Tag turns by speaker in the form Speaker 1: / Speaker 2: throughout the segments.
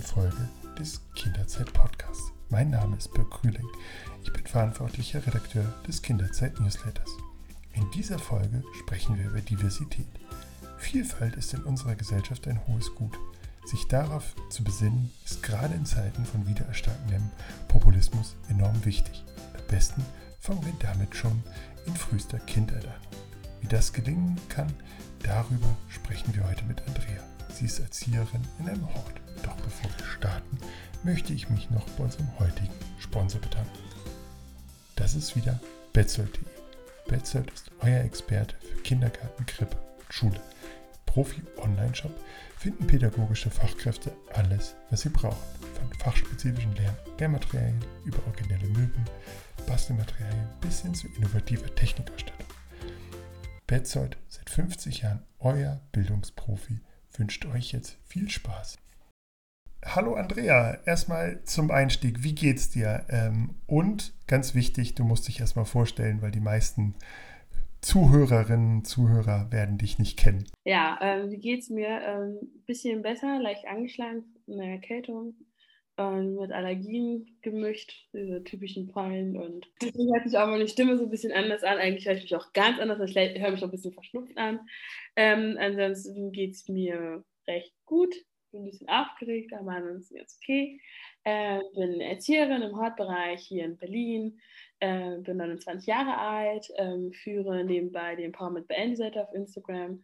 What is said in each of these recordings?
Speaker 1: neuen Folge des Kinderzeit Podcasts. Mein Name ist Birk Krüling. Ich bin verantwortlicher Redakteur des Kinderzeit Newsletters. In dieser Folge sprechen wir über Diversität. Vielfalt ist in unserer Gesellschaft ein hohes Gut. Sich darauf zu besinnen, ist gerade in Zeiten von wiedererstarkendem Populismus enorm wichtig. Am besten fangen wir damit schon in frühester Kindheit an. Wie das gelingen kann, darüber sprechen wir heute mit Andrea. Sie ist Erzieherin in einem Hort. Doch bevor wir starten, möchte ich mich noch bei unserem heutigen Sponsor bedanken. Das ist wieder Betzold.de. Betzold ist euer Experte für Kindergarten, Krippe und Schule. Profi-Online-Shop finden pädagogische Fachkräfte alles, was sie brauchen. Von fachspezifischen Lern- Lehrmaterialien über originelle Möbel, Bastelmaterialien bis hin zu innovativer Technikausstattung. Betzold, seit 50 Jahren euer Bildungsprofi, wünscht euch jetzt viel Spaß. Hallo Andrea, erstmal zum Einstieg, wie geht's dir? Ähm, und ganz wichtig, du musst dich erstmal vorstellen, weil die meisten Zuhörerinnen und Zuhörer werden dich nicht kennen.
Speaker 2: Ja, ähm, wie geht's mir? Ähm, bisschen besser, leicht angeschlagen, eine Erkältung ähm, mit Allergien gemischt, diese typischen Pollen und deswegen hört sich auch meine Stimme so ein bisschen anders an. Eigentlich höre ich mich auch ganz anders, ich höre mich auch ein bisschen verschnupft an. Ähm, ansonsten geht's mir recht gut, bin ein bisschen aufgeregt, aber ansonsten jetzt okay. Äh, bin Erzieherin im Hortbereich hier in Berlin, äh, bin 29 Jahre alt, äh, führe nebenbei die Empowerment Beenden Seite auf Instagram,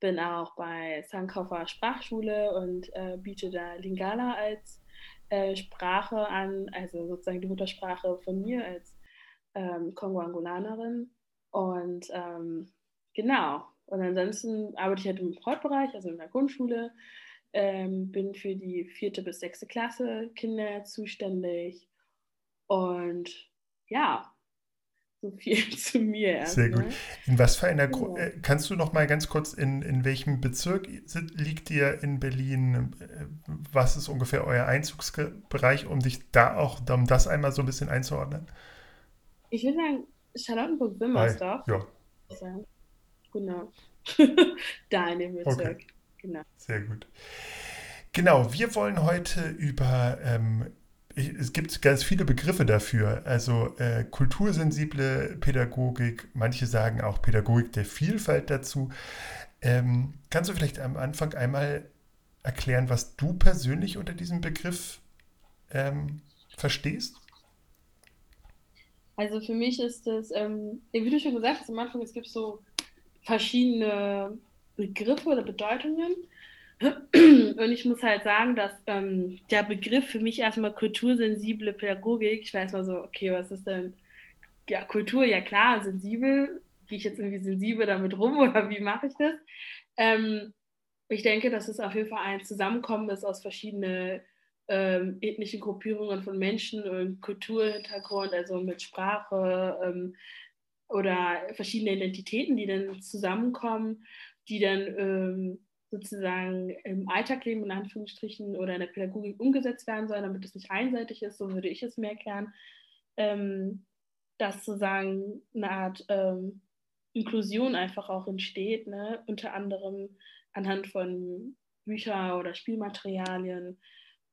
Speaker 2: bin auch bei Sankofa Sprachschule und äh, biete da Lingala als äh, Sprache an, also sozusagen die Muttersprache von mir als ähm, Kongo-Angolanerin. Und ähm, genau, und ansonsten arbeite ich halt im Hortbereich, also in der Grundschule, ähm, bin für die vierte bis sechste Klasse Kinder zuständig und ja, so viel zu mir
Speaker 1: erstmal. Sehr gut. In was für einer Gru ja. Äh, kannst du noch mal ganz kurz in, in welchem Bezirk liegt ihr in Berlin? Äh, was ist ungefähr euer Einzugsbereich, um dich da auch, um das einmal so ein bisschen einzuordnen?
Speaker 2: Ich würde sagen, Charlottenburg-Wimmersdorf. Ja. Genau. da in dem Bezirk. Okay.
Speaker 1: Genau. Sehr gut. Genau, wir wollen heute über, ähm, es gibt ganz viele Begriffe dafür, also äh, kultursensible Pädagogik, manche sagen auch Pädagogik der Vielfalt dazu. Ähm, kannst du vielleicht am Anfang einmal erklären, was du persönlich unter diesem Begriff ähm, verstehst?
Speaker 2: Also für mich ist es, ähm, wie du schon gesagt hast am Anfang, es gibt so verschiedene Begriffe oder Bedeutungen. Und ich muss halt sagen, dass ähm, der Begriff für mich erstmal kultursensible Pädagogik, ich weiß mal so, okay, was ist denn, ja, Kultur, ja klar, sensibel, gehe ich jetzt irgendwie sensibel damit rum oder wie mache ich das? Ähm, ich denke, dass es auf jeden Fall ein Zusammenkommen ist aus verschiedenen ähm, ethnischen Gruppierungen von Menschen und Kulturhintergrund, also mit Sprache ähm, oder verschiedene Identitäten, die dann zusammenkommen die dann ähm, sozusagen im Alltagleben in Anführungsstrichen oder in der Pädagogik umgesetzt werden sollen, damit es nicht einseitig ist, so würde ich es mir erklären, ähm, dass sozusagen eine Art ähm, Inklusion einfach auch entsteht, ne? unter anderem anhand von Büchern oder Spielmaterialien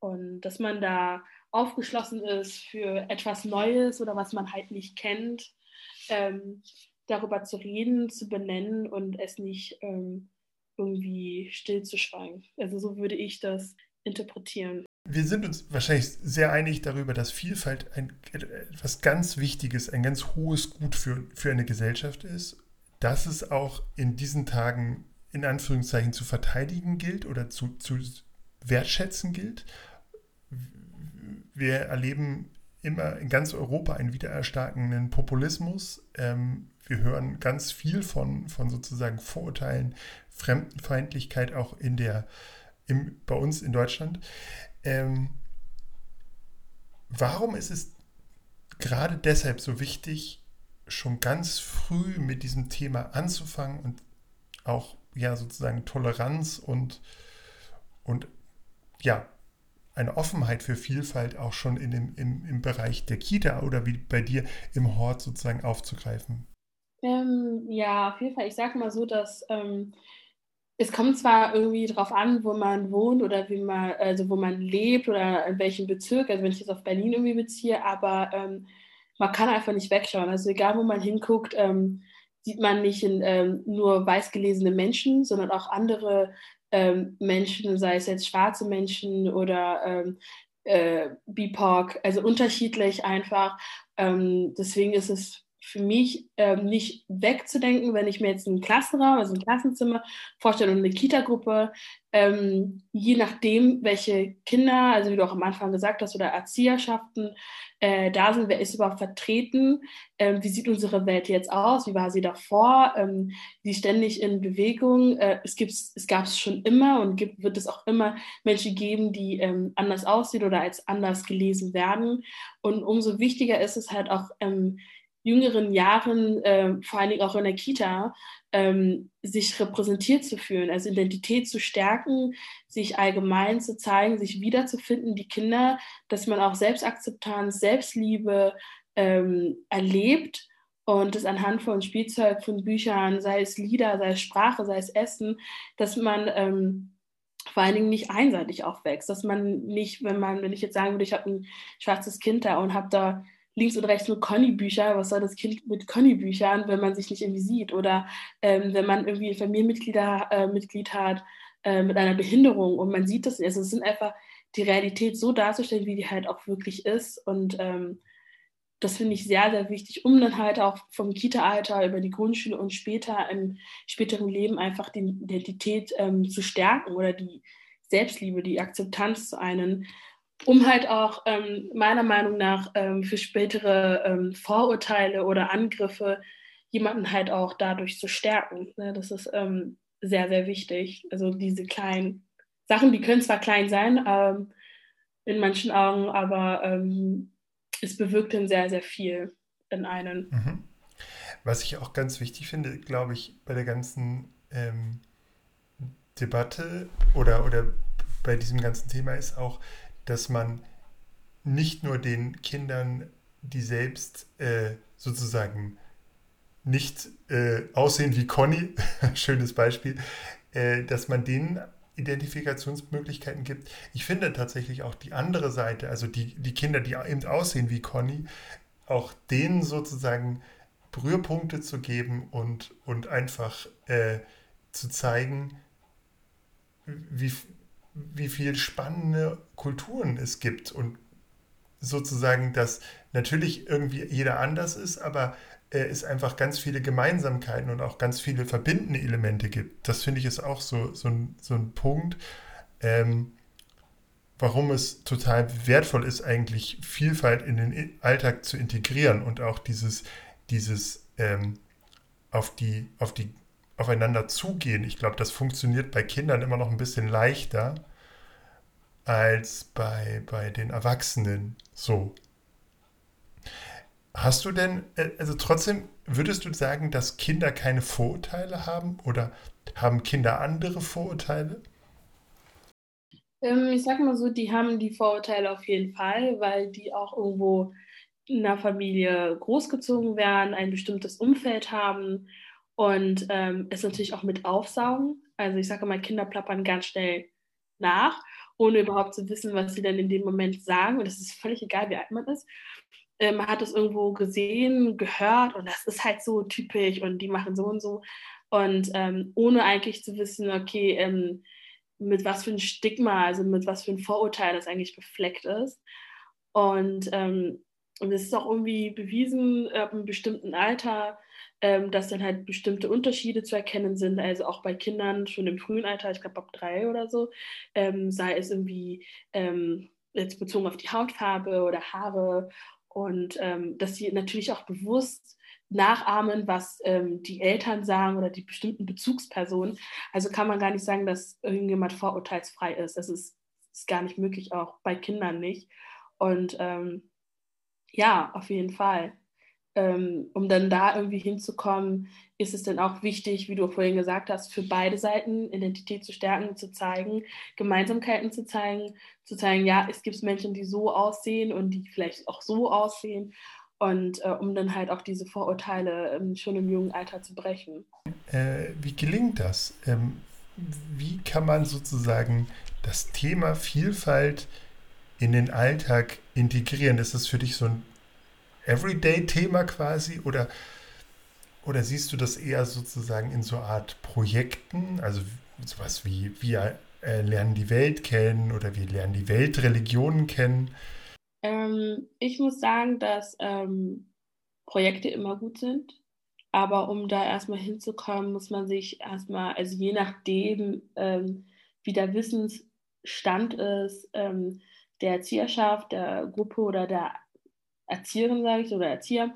Speaker 2: und dass man da aufgeschlossen ist für etwas Neues oder was man halt nicht kennt. Ähm, darüber zu reden, zu benennen und es nicht ähm, irgendwie stillzuschweigen. Also so würde ich das interpretieren.
Speaker 1: Wir sind uns wahrscheinlich sehr einig darüber, dass Vielfalt ein, etwas ganz Wichtiges, ein ganz hohes Gut für, für eine Gesellschaft ist, dass es auch in diesen Tagen in Anführungszeichen zu verteidigen gilt oder zu, zu wertschätzen gilt. Wir erleben immer in ganz Europa einen wiedererstarkenden Populismus. Ähm, wir hören ganz viel von, von sozusagen Vorurteilen, Fremdenfeindlichkeit auch in der, im, bei uns in Deutschland. Ähm, warum ist es gerade deshalb so wichtig, schon ganz früh mit diesem Thema anzufangen und auch ja sozusagen Toleranz und, und ja, eine Offenheit für Vielfalt auch schon in dem, im, im Bereich der Kita oder wie bei dir im Hort sozusagen aufzugreifen?
Speaker 2: Ähm, ja, auf jeden Fall. Ich sage mal so, dass ähm, es kommt zwar irgendwie drauf an, wo man wohnt oder wie man, also wo man lebt oder in welchem Bezirk, also wenn ich jetzt auf Berlin irgendwie beziehe, aber ähm, man kann einfach nicht wegschauen. Also egal, wo man hinguckt, ähm, sieht man nicht in, ähm, nur weiß gelesene Menschen, sondern auch andere ähm, Menschen, sei es jetzt schwarze Menschen oder äh, BIPOC, also unterschiedlich einfach. Deswegen ist es für mich ähm, nicht wegzudenken, wenn ich mir jetzt einen Klassenraum, also ein Klassenzimmer vorstelle und eine Kita-Gruppe, ähm, je nachdem, welche Kinder, also wie du auch am Anfang gesagt hast, oder Erzieherschaften äh, da sind, wer ist überhaupt vertreten, ähm, wie sieht unsere Welt jetzt aus, wie war sie davor, ähm, sie ständig in Bewegung, äh, es, es gab es schon immer und gibt, wird es auch immer Menschen geben, die ähm, anders aussehen oder als anders gelesen werden. Und umso wichtiger ist es halt auch, ähm, jüngeren Jahren, äh, vor allen Dingen auch in der Kita, ähm, sich repräsentiert zu fühlen, also Identität zu stärken, sich allgemein zu zeigen, sich wiederzufinden, die Kinder, dass man auch Selbstakzeptanz, Selbstliebe ähm, erlebt und das anhand von Spielzeug, von Büchern, sei es Lieder, sei es Sprache, sei es Essen, dass man ähm, vor allen Dingen nicht einseitig aufwächst, dass man nicht, wenn man, wenn ich jetzt sagen würde, ich habe ein schwarzes Kind da und habe da links und rechts nur Conny-Bücher. Was soll das Kind mit Conny-Büchern, wenn man sich nicht irgendwie sieht? Oder ähm, wenn man irgendwie ein Familienmitglied äh, Mitglied hat äh, mit einer Behinderung und man sieht das. Also es sind einfach die Realität so darzustellen, wie die halt auch wirklich ist. Und ähm, das finde ich sehr, sehr wichtig, um dann halt auch vom Kita-Alter über die Grundschule und später im späteren Leben einfach die Identität ähm, zu stärken oder die Selbstliebe, die Akzeptanz zu einen um halt auch ähm, meiner Meinung nach ähm, für spätere ähm, Vorurteile oder Angriffe jemanden halt auch dadurch zu stärken. Ne? Das ist ähm, sehr, sehr wichtig. Also diese kleinen Sachen, die können zwar klein sein ähm, in manchen Augen, aber ähm, es bewirkt dann sehr, sehr viel in einen. Mhm.
Speaker 1: Was ich auch ganz wichtig finde, glaube ich, bei der ganzen Debatte oder, oder bei diesem ganzen Thema ist auch, dass man nicht nur den Kindern, die selbst äh, sozusagen nicht äh, aussehen wie Conny, schönes Beispiel, äh, dass man denen Identifikationsmöglichkeiten gibt. Ich finde tatsächlich auch die andere Seite, also die, die Kinder, die eben aussehen wie Conny, auch denen sozusagen Berührpunkte zu geben und, und einfach äh, zu zeigen, wie, wie viel spannende Kulturen es gibt und sozusagen, dass natürlich irgendwie jeder anders ist, aber äh, es einfach ganz viele Gemeinsamkeiten und auch ganz viele verbindende Elemente gibt. Das finde ich ist auch so, so, ein, so ein Punkt, ähm, warum es total wertvoll ist, eigentlich Vielfalt in den Alltag zu integrieren und auch dieses, dieses ähm, auf die, auf die aufeinander zugehen. Ich glaube, das funktioniert bei Kindern immer noch ein bisschen leichter als bei, bei den Erwachsenen. So. Hast du denn, äh, also trotzdem, würdest du sagen, dass Kinder keine Vorurteile haben oder haben Kinder andere Vorurteile?
Speaker 2: Ähm, ich sag mal so, die haben die Vorurteile auf jeden Fall, weil die auch irgendwo in einer Familie großgezogen werden, ein bestimmtes Umfeld haben und ähm, es natürlich auch mit aufsaugen. Also ich sage mal, Kinder plappern ganz schnell nach, ohne überhaupt zu wissen, was sie dann in dem Moment sagen. Und es ist völlig egal, wie alt man ist. Äh, man hat es irgendwo gesehen, gehört und das ist halt so typisch und die machen so und so. Und ähm, ohne eigentlich zu wissen, okay, ähm, mit was für ein Stigma, also mit was für ein Vorurteil das eigentlich befleckt ist. Und ähm, und es ist auch irgendwie bewiesen, ab einem bestimmten Alter, ähm, dass dann halt bestimmte Unterschiede zu erkennen sind. Also auch bei Kindern schon im frühen Alter, ich glaube ab drei oder so, ähm, sei es irgendwie ähm, jetzt bezogen auf die Hautfarbe oder Haare. Und ähm, dass sie natürlich auch bewusst nachahmen, was ähm, die Eltern sagen oder die bestimmten Bezugspersonen. Also kann man gar nicht sagen, dass irgendjemand vorurteilsfrei ist. Das ist, ist gar nicht möglich, auch bei Kindern nicht. Und ähm, ja, auf jeden Fall. Ähm, um dann da irgendwie hinzukommen, ist es dann auch wichtig, wie du vorhin gesagt hast, für beide Seiten Identität zu stärken, zu zeigen, Gemeinsamkeiten zu zeigen, zu zeigen, ja, es gibt Menschen, die so aussehen und die vielleicht auch so aussehen und äh, um dann halt auch diese Vorurteile ähm, schon im jungen Alter zu brechen.
Speaker 1: Äh, wie gelingt das? Ähm, wie kann man sozusagen das Thema Vielfalt in den Alltag integrieren? Ist das für dich so ein Everyday-Thema quasi oder, oder siehst du das eher sozusagen in so Art Projekten, also sowas wie wir äh, lernen die Welt kennen oder wir lernen die Weltreligionen kennen?
Speaker 2: Ähm, ich muss sagen, dass ähm, Projekte immer gut sind. Aber um da erstmal hinzukommen, muss man sich erstmal, also je nachdem, ähm, wie der Wissensstand ist, ähm, der Erzieherschaft, der Gruppe oder der Erzieherin, sage ich, oder Erzieher,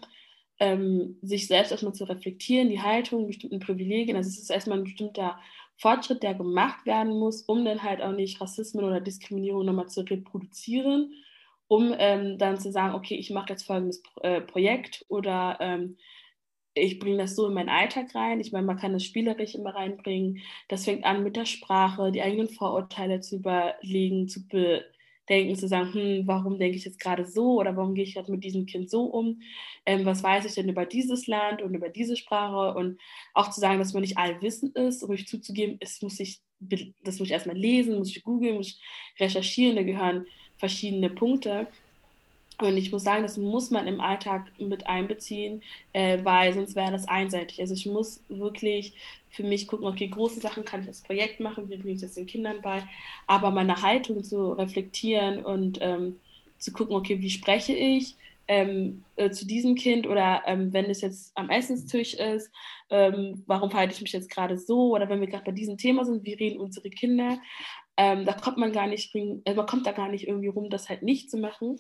Speaker 2: ähm, sich selbst erstmal zu reflektieren, die Haltung, bestimmten Privilegien. Also es ist erstmal ein bestimmter Fortschritt, der gemacht werden muss, um dann halt auch nicht Rassismen oder Diskriminierung nochmal zu reproduzieren, um ähm, dann zu sagen, okay, ich mache jetzt folgendes äh, Projekt oder ähm, ich bringe das so in meinen Alltag rein. Ich meine, man kann das spielerisch immer reinbringen. Das fängt an mit der Sprache, die eigenen Vorurteile zu überlegen, zu bedenken, zu sagen, hm, warum denke ich jetzt gerade so oder warum gehe ich gerade mit diesem Kind so um? Ähm, was weiß ich denn über dieses Land und über diese Sprache? Und auch zu sagen, dass man nicht allwissend ist, ruhig zuzugeben, es muss ich, das muss ich erstmal lesen, muss ich googeln, muss ich recherchieren, da gehören verschiedene Punkte. Und ich muss sagen, das muss man im Alltag mit einbeziehen, äh, weil sonst wäre das einseitig. Also ich muss wirklich für mich gucken, okay, große Sachen kann ich das Projekt machen, wie bringe ich das den Kindern bei, aber meine Haltung zu reflektieren und ähm, zu gucken, okay, wie spreche ich ähm, äh, zu diesem Kind oder ähm, wenn es jetzt am Essenstisch ist, ähm, warum verhalte ich mich jetzt gerade so oder wenn wir gerade bei diesem Thema sind, wie reden unsere Kinder, ähm, da kommt man gar nicht, also man kommt da gar nicht irgendwie rum, das halt nicht zu machen.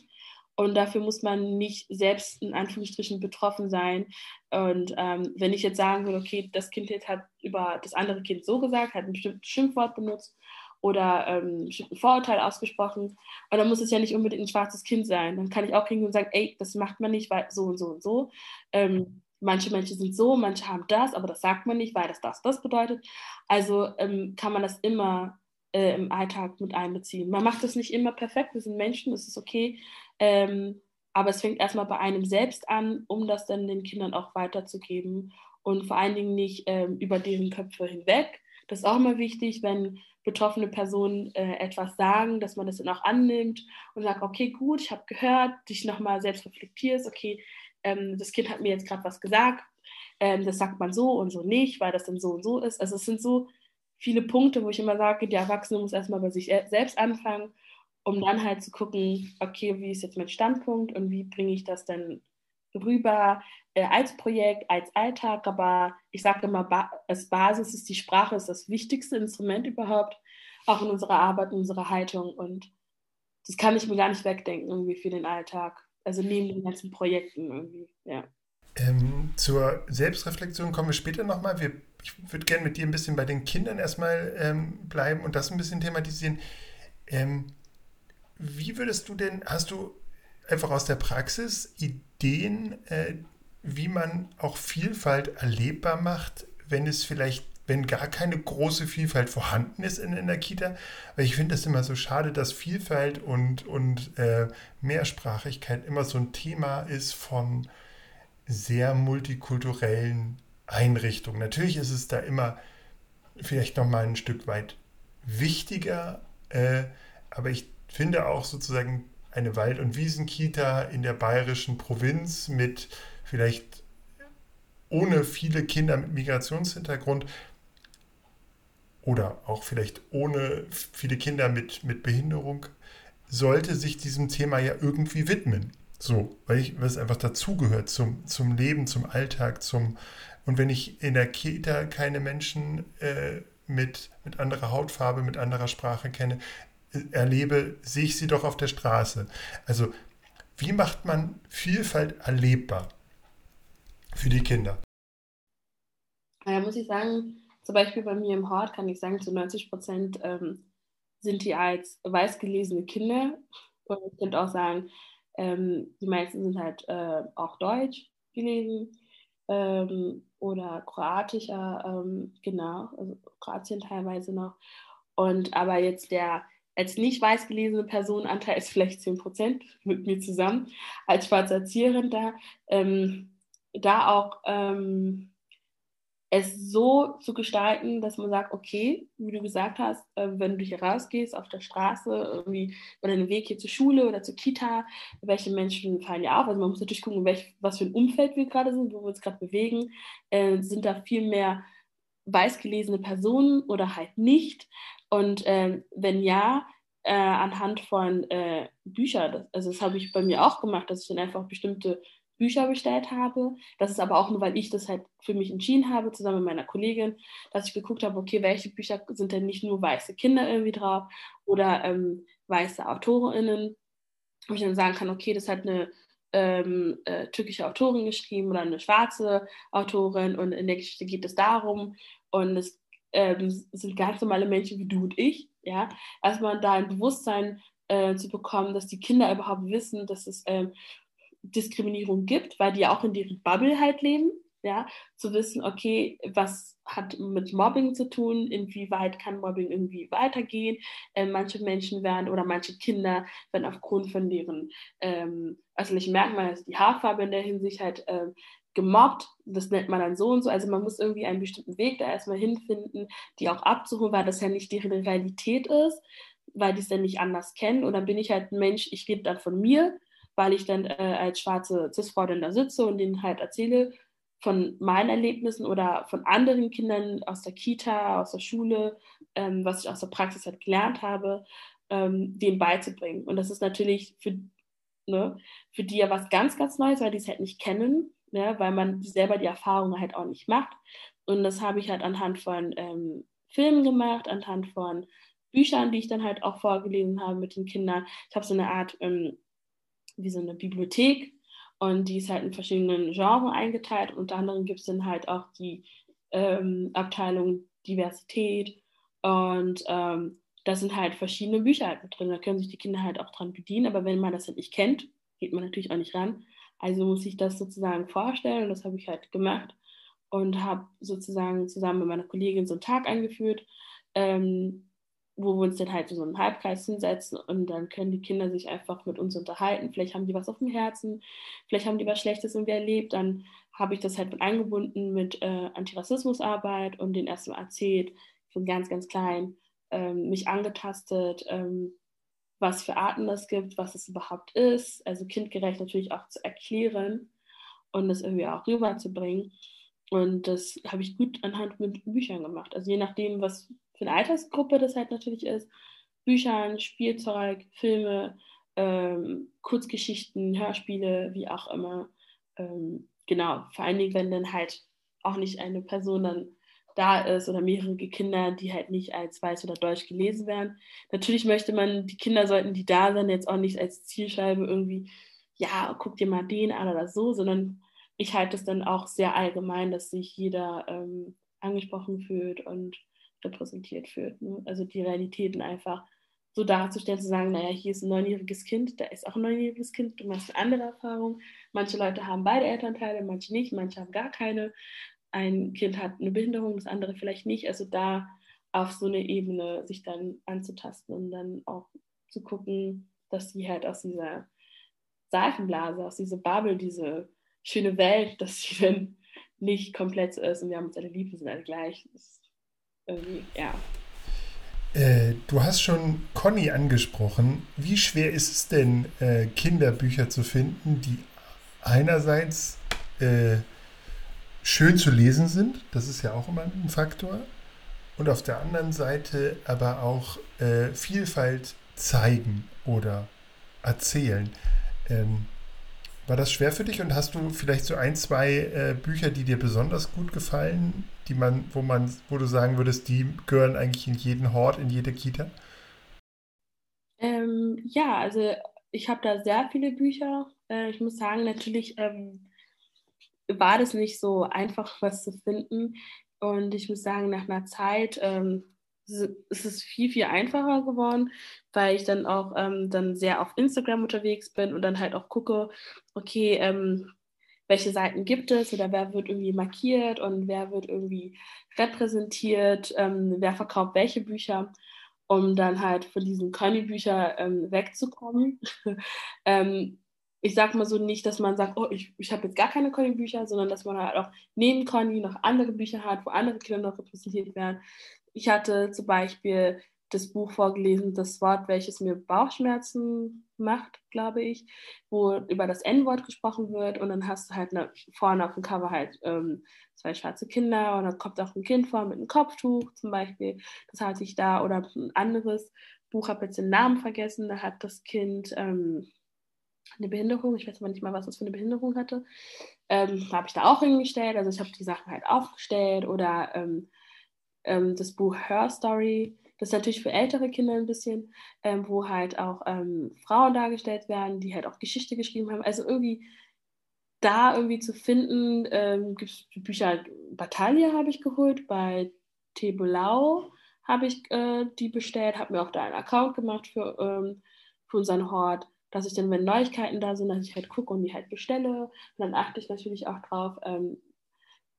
Speaker 2: Und dafür muss man nicht selbst in Anführungsstrichen betroffen sein. Und ähm, wenn ich jetzt sagen würde, okay, das Kind jetzt hat über das andere Kind so gesagt, hat ein bestimmtes Schimpfwort benutzt oder ähm, ein Vorurteil ausgesprochen, und dann muss es ja nicht unbedingt ein schwarzes Kind sein. Dann kann ich auch hingehen und sagen, ey, das macht man nicht, weil so und so und so. Ähm, manche Menschen sind so, manche haben das, aber das sagt man nicht, weil das das, das bedeutet. Also ähm, kann man das immer äh, im Alltag mit einbeziehen. Man macht das nicht immer perfekt, wir sind Menschen, es ist okay, ähm, aber es fängt erstmal bei einem selbst an, um das dann den Kindern auch weiterzugeben und vor allen Dingen nicht ähm, über deren Köpfe hinweg. Das ist auch immer wichtig, wenn betroffene Personen äh, etwas sagen, dass man das dann auch annimmt und sagt, okay, gut, ich habe gehört, dich nochmal selbst reflektierst, okay, ähm, das Kind hat mir jetzt gerade was gesagt, ähm, das sagt man so und so nicht, weil das dann so und so ist. Also es sind so viele Punkte, wo ich immer sage, die Erwachsene muss erstmal bei sich selbst anfangen um dann halt zu gucken, okay, wie ist jetzt mein Standpunkt und wie bringe ich das denn rüber äh, als Projekt, als Alltag. Aber ich sage immer, ba als Basis ist die Sprache ist das wichtigste Instrument überhaupt, auch in unserer Arbeit, in unserer Haltung. Und das kann ich mir gar nicht wegdenken irgendwie für den Alltag. Also neben den ganzen Projekten irgendwie, ja.
Speaker 1: Ähm, zur Selbstreflexion kommen wir später nochmal. Ich würde gerne mit dir ein bisschen bei den Kindern erstmal ähm, bleiben und das ein bisschen thematisieren. Ähm, wie würdest du denn, hast du einfach aus der Praxis Ideen, äh, wie man auch Vielfalt erlebbar macht, wenn es vielleicht, wenn gar keine große Vielfalt vorhanden ist in, in der Kita? Weil ich finde das immer so schade, dass Vielfalt und, und äh, Mehrsprachigkeit immer so ein Thema ist von sehr multikulturellen Einrichtungen. Natürlich ist es da immer vielleicht noch mal ein Stück weit wichtiger, äh, aber ich finde auch sozusagen eine Wald- und Wiesenkita in der bayerischen Provinz mit vielleicht ohne viele Kinder mit Migrationshintergrund oder auch vielleicht ohne viele Kinder mit, mit Behinderung, sollte sich diesem Thema ja irgendwie widmen. So, weil, ich, es einfach dazugehört zum, zum Leben, zum Alltag, zum und wenn ich in der Kita keine Menschen äh, mit, mit anderer Hautfarbe, mit anderer Sprache kenne, erlebe, sehe ich sie doch auf der Straße. Also wie macht man Vielfalt erlebbar für die Kinder?
Speaker 2: Da muss ich sagen, zum Beispiel bei mir im Hort kann ich sagen, zu 90 Prozent ähm, sind die als weiß gelesene Kinder. Und ich könnte auch sagen, ähm, die meisten sind halt äh, auch deutsch gelesen ähm, oder kroatischer, ähm, genau, also Kroatien teilweise noch. Und aber jetzt der als nicht weiß gelesene Personenanteil ist vielleicht 10 Prozent mit mir zusammen, als schwarze Erzieherin da, ähm, da auch ähm, es so zu gestalten, dass man sagt, okay, wie du gesagt hast, äh, wenn du hier rausgehst auf der Straße, irgendwie oder den Weg hier zur Schule oder zur Kita, welche Menschen fallen ja auf? Also man muss natürlich gucken, welch, was für ein Umfeld wir gerade sind, wo wir uns gerade bewegen. Äh, sind da viel mehr weiß gelesene Personen oder halt nicht? Und äh, wenn ja, äh, anhand von äh, Büchern, also das habe ich bei mir auch gemacht, dass ich dann einfach bestimmte Bücher bestellt habe. Das ist aber auch nur, weil ich das halt für mich entschieden habe, zusammen mit meiner Kollegin, dass ich geguckt habe, okay, welche Bücher sind denn nicht nur weiße Kinder irgendwie drauf oder ähm, weiße AutorInnen, wo ich dann sagen kann, okay, das hat eine ähm, äh, türkische Autorin geschrieben oder eine schwarze Autorin und in der Geschichte geht es darum und es ähm, sind ganz normale Menschen wie du und ich, ja, erstmal da ein Bewusstsein äh, zu bekommen, dass die Kinder überhaupt wissen, dass es ähm, Diskriminierung gibt, weil die ja auch in deren Bubble halt leben, ja, zu wissen, okay, was hat mit Mobbing zu tun, inwieweit kann Mobbing irgendwie weitergehen. Äh, manche Menschen werden oder manche Kinder werden aufgrund von deren ähm, äußerlichen Merkmalen, also die Haarfarbe in der Hinsicht halt äh, gemobbt. Das nennt man dann so und so. Also man muss irgendwie einen bestimmten Weg da erstmal hinfinden, die auch abzuholen, weil das ja nicht deren Realität ist, weil die es dann nicht anders kennen. Dann bin ich halt ein Mensch, ich rede dann von mir weil ich dann äh, als schwarze Cis-Frau dann da sitze und denen halt erzähle von meinen Erlebnissen oder von anderen Kindern aus der Kita, aus der Schule, ähm, was ich aus der Praxis halt gelernt habe, ähm, denen beizubringen. Und das ist natürlich für, ne, für die ja was ganz, ganz Neues, weil die es halt nicht kennen, ne, weil man selber die Erfahrungen halt auch nicht macht. Und das habe ich halt anhand von ähm, Filmen gemacht, anhand von Büchern, die ich dann halt auch vorgelesen habe mit den Kindern. Ich habe so eine Art ähm, wie so eine Bibliothek und die ist halt in verschiedenen Genres eingeteilt. Unter anderem gibt es dann halt auch die ähm, Abteilung Diversität und ähm, da sind halt verschiedene Bücher halt mit drin. Da können sich die Kinder halt auch dran bedienen, aber wenn man das halt nicht kennt, geht man natürlich auch nicht ran. Also muss ich das sozusagen vorstellen und das habe ich halt gemacht und habe sozusagen zusammen mit meiner Kollegin so einen Tag eingeführt, ähm, wo wir uns dann halt so einen Halbkreis hinsetzen und dann können die Kinder sich einfach mit uns unterhalten. Vielleicht haben die was auf dem Herzen, vielleicht haben die was Schlechtes irgendwie erlebt. Dann habe ich das halt mit eingebunden mit äh, Antirassismusarbeit und den erstmal erzählt, von ganz, ganz klein, ähm, mich angetastet, ähm, was für Arten das gibt, was es überhaupt ist. Also kindgerecht natürlich auch zu erklären und das irgendwie auch rüberzubringen. Und das habe ich gut anhand mit Büchern gemacht. Also je nachdem, was für eine Altersgruppe das halt natürlich ist. Büchern, Spielzeug, Filme, ähm, Kurzgeschichten, Hörspiele, wie auch immer. Ähm, genau, vor allen Dingen, wenn dann halt auch nicht eine Person dann da ist oder mehrere Kinder, die halt nicht als weiß oder deutsch gelesen werden. Natürlich möchte man, die Kinder sollten, die da sind, jetzt auch nicht als Zielscheibe irgendwie, ja, guck dir mal den an oder so, sondern ich halte es dann auch sehr allgemein, dass sich jeder ähm, angesprochen fühlt und repräsentiert fühlt. Ne? Also die Realitäten einfach so darzustellen, zu sagen, naja, hier ist ein neunjähriges Kind, da ist auch ein neunjähriges Kind, du machst eine andere Erfahrung. Manche Leute haben beide Elternteile, manche nicht, manche haben gar keine. Ein Kind hat eine Behinderung, das andere vielleicht nicht. Also da auf so eine Ebene sich dann anzutasten und dann auch zu gucken, dass sie halt aus dieser Seifenblase, aus dieser Bubble, diese schöne Welt, dass sie dann nicht komplett so ist und wir haben uns alle lieb, wir sind alle gleich. Das irgendwie, ja.
Speaker 1: Äh, du hast schon Conny angesprochen. Wie schwer ist es denn, äh, Kinderbücher zu finden, die einerseits äh, schön zu lesen sind, das ist ja auch immer ein Faktor, und auf der anderen Seite aber auch äh, Vielfalt zeigen oder erzählen. Ähm, war das schwer für dich und hast du vielleicht so ein, zwei äh, Bücher, die dir besonders gut gefallen, die man, wo man, wo du sagen würdest, die gehören eigentlich in jeden Hort, in jede Kita?
Speaker 2: Ähm, ja, also ich habe da sehr viele Bücher. Äh, ich muss sagen, natürlich ähm, war das nicht so einfach, was zu finden. Und ich muss sagen, nach einer Zeit ähm, es ist viel, viel einfacher geworden, weil ich dann auch ähm, dann sehr auf Instagram unterwegs bin und dann halt auch gucke, okay, ähm, welche Seiten gibt es oder wer wird irgendwie markiert und wer wird irgendwie repräsentiert, ähm, wer verkauft welche Bücher, um dann halt von diesen Conny-Büchern ähm, wegzukommen. Ähm, ich sag mal so nicht, dass man sagt, oh, ich, ich habe jetzt gar keine Conny-Bücher, sondern dass man halt auch neben Conny noch andere Bücher hat, wo andere Kinder noch repräsentiert werden. Ich hatte zum Beispiel das Buch vorgelesen, das Wort, welches mir Bauchschmerzen macht, glaube ich, wo über das N-Wort gesprochen wird. Und dann hast du halt eine, vorne auf dem Cover halt ähm, zwei schwarze Kinder und dann kommt auch ein Kind vor mit einem Kopftuch zum Beispiel, das hatte ich da. Oder ein anderes Buch, habe jetzt den Namen vergessen, da hat das Kind ähm, eine Behinderung, ich weiß aber nicht mal, was das für eine Behinderung hatte, ähm, habe ich da auch hingestellt, also ich habe die Sachen halt aufgestellt oder ähm, ähm, das Buch Her Story, das ist natürlich für ältere Kinder ein bisschen, ähm, wo halt auch ähm, Frauen dargestellt werden, die halt auch Geschichte geschrieben haben. Also irgendwie da irgendwie zu finden, ähm, gibt es Bücher, Battaglia habe ich geholt, bei Tebolau habe ich äh, die bestellt, habe mir auch da einen Account gemacht für, ähm, für unseren Hort, dass ich dann, wenn Neuigkeiten da sind, dass ich halt gucke und die halt bestelle. Und dann achte ich natürlich auch drauf, ähm,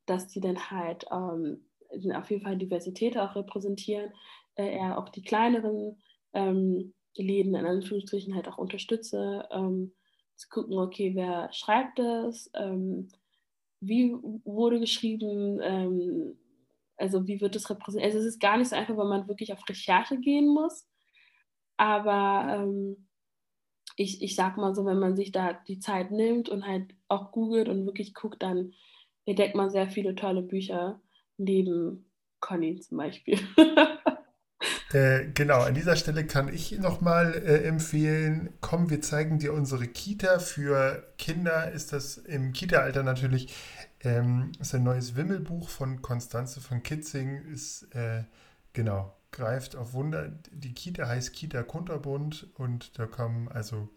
Speaker 2: dass die dann halt ähm, auf jeden Fall Diversität auch repräsentieren, äh, eher auch die kleineren ähm, Läden in Anführungsstrichen halt auch unterstütze, ähm, zu gucken, okay, wer schreibt das, ähm, wie wurde geschrieben, ähm, also wie wird das repräsentiert. Also es ist gar nicht so einfach, weil man wirklich auf Recherche gehen muss, aber ähm, ich, ich sag mal so, wenn man sich da die Zeit nimmt und halt auch googelt und wirklich guckt, dann entdeckt man sehr viele tolle Bücher neben Conny zum Beispiel.
Speaker 1: Äh, genau, an dieser Stelle kann ich nochmal äh, empfehlen, komm, wir zeigen dir unsere Kita. Für Kinder ist das im Kita-Alter natürlich ähm, ist ein neues Wimmelbuch von Konstanze von Kitzing. Ist, äh, genau, greift auf Wunder. Die Kita heißt Kita Kunterbund und da kommen also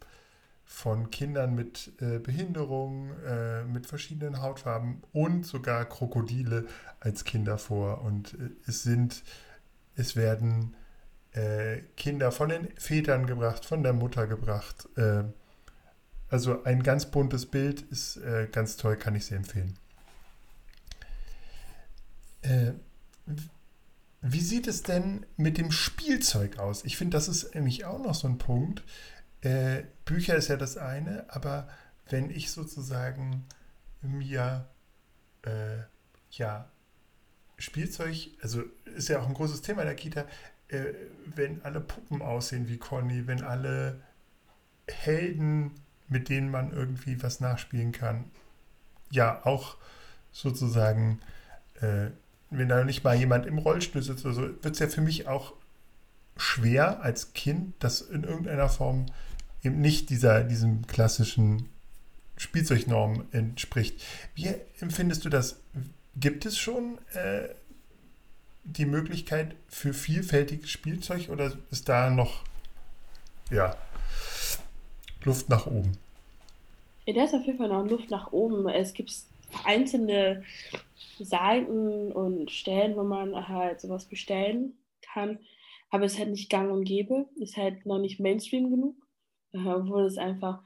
Speaker 1: von Kindern mit äh, Behinderung, äh, mit verschiedenen Hautfarben und sogar Krokodile als Kinder vor. Und äh, es sind, es werden äh, Kinder von den Vätern gebracht, von der Mutter gebracht. Äh, also ein ganz buntes Bild ist äh, ganz toll, kann ich sehr empfehlen. Äh, wie sieht es denn mit dem Spielzeug aus? Ich finde, das ist nämlich auch noch so ein Punkt. Äh, Bücher ist ja das eine, aber wenn ich sozusagen mir äh, ja Spielzeug, also ist ja auch ein großes Thema in der Kita, äh, wenn alle Puppen aussehen wie Conny, wenn alle Helden, mit denen man irgendwie was nachspielen kann, ja, auch sozusagen, äh, wenn da nicht mal jemand im Rollstuhl sitzt oder so, wird es ja für mich auch schwer als Kind, das in irgendeiner Form eben nicht dieser, diesem klassischen Spielzeugnorm entspricht. Wie empfindest du das? Gibt es schon äh, die Möglichkeit für vielfältiges Spielzeug oder ist da noch ja, Luft nach oben?
Speaker 2: Ja, da ist auf jeden Fall noch Luft nach oben. Es gibt einzelne Seiten und Stellen, wo man halt sowas bestellen kann, aber es ist halt nicht gang und gäbe, ist halt noch nicht Mainstream genug, obwohl es einfach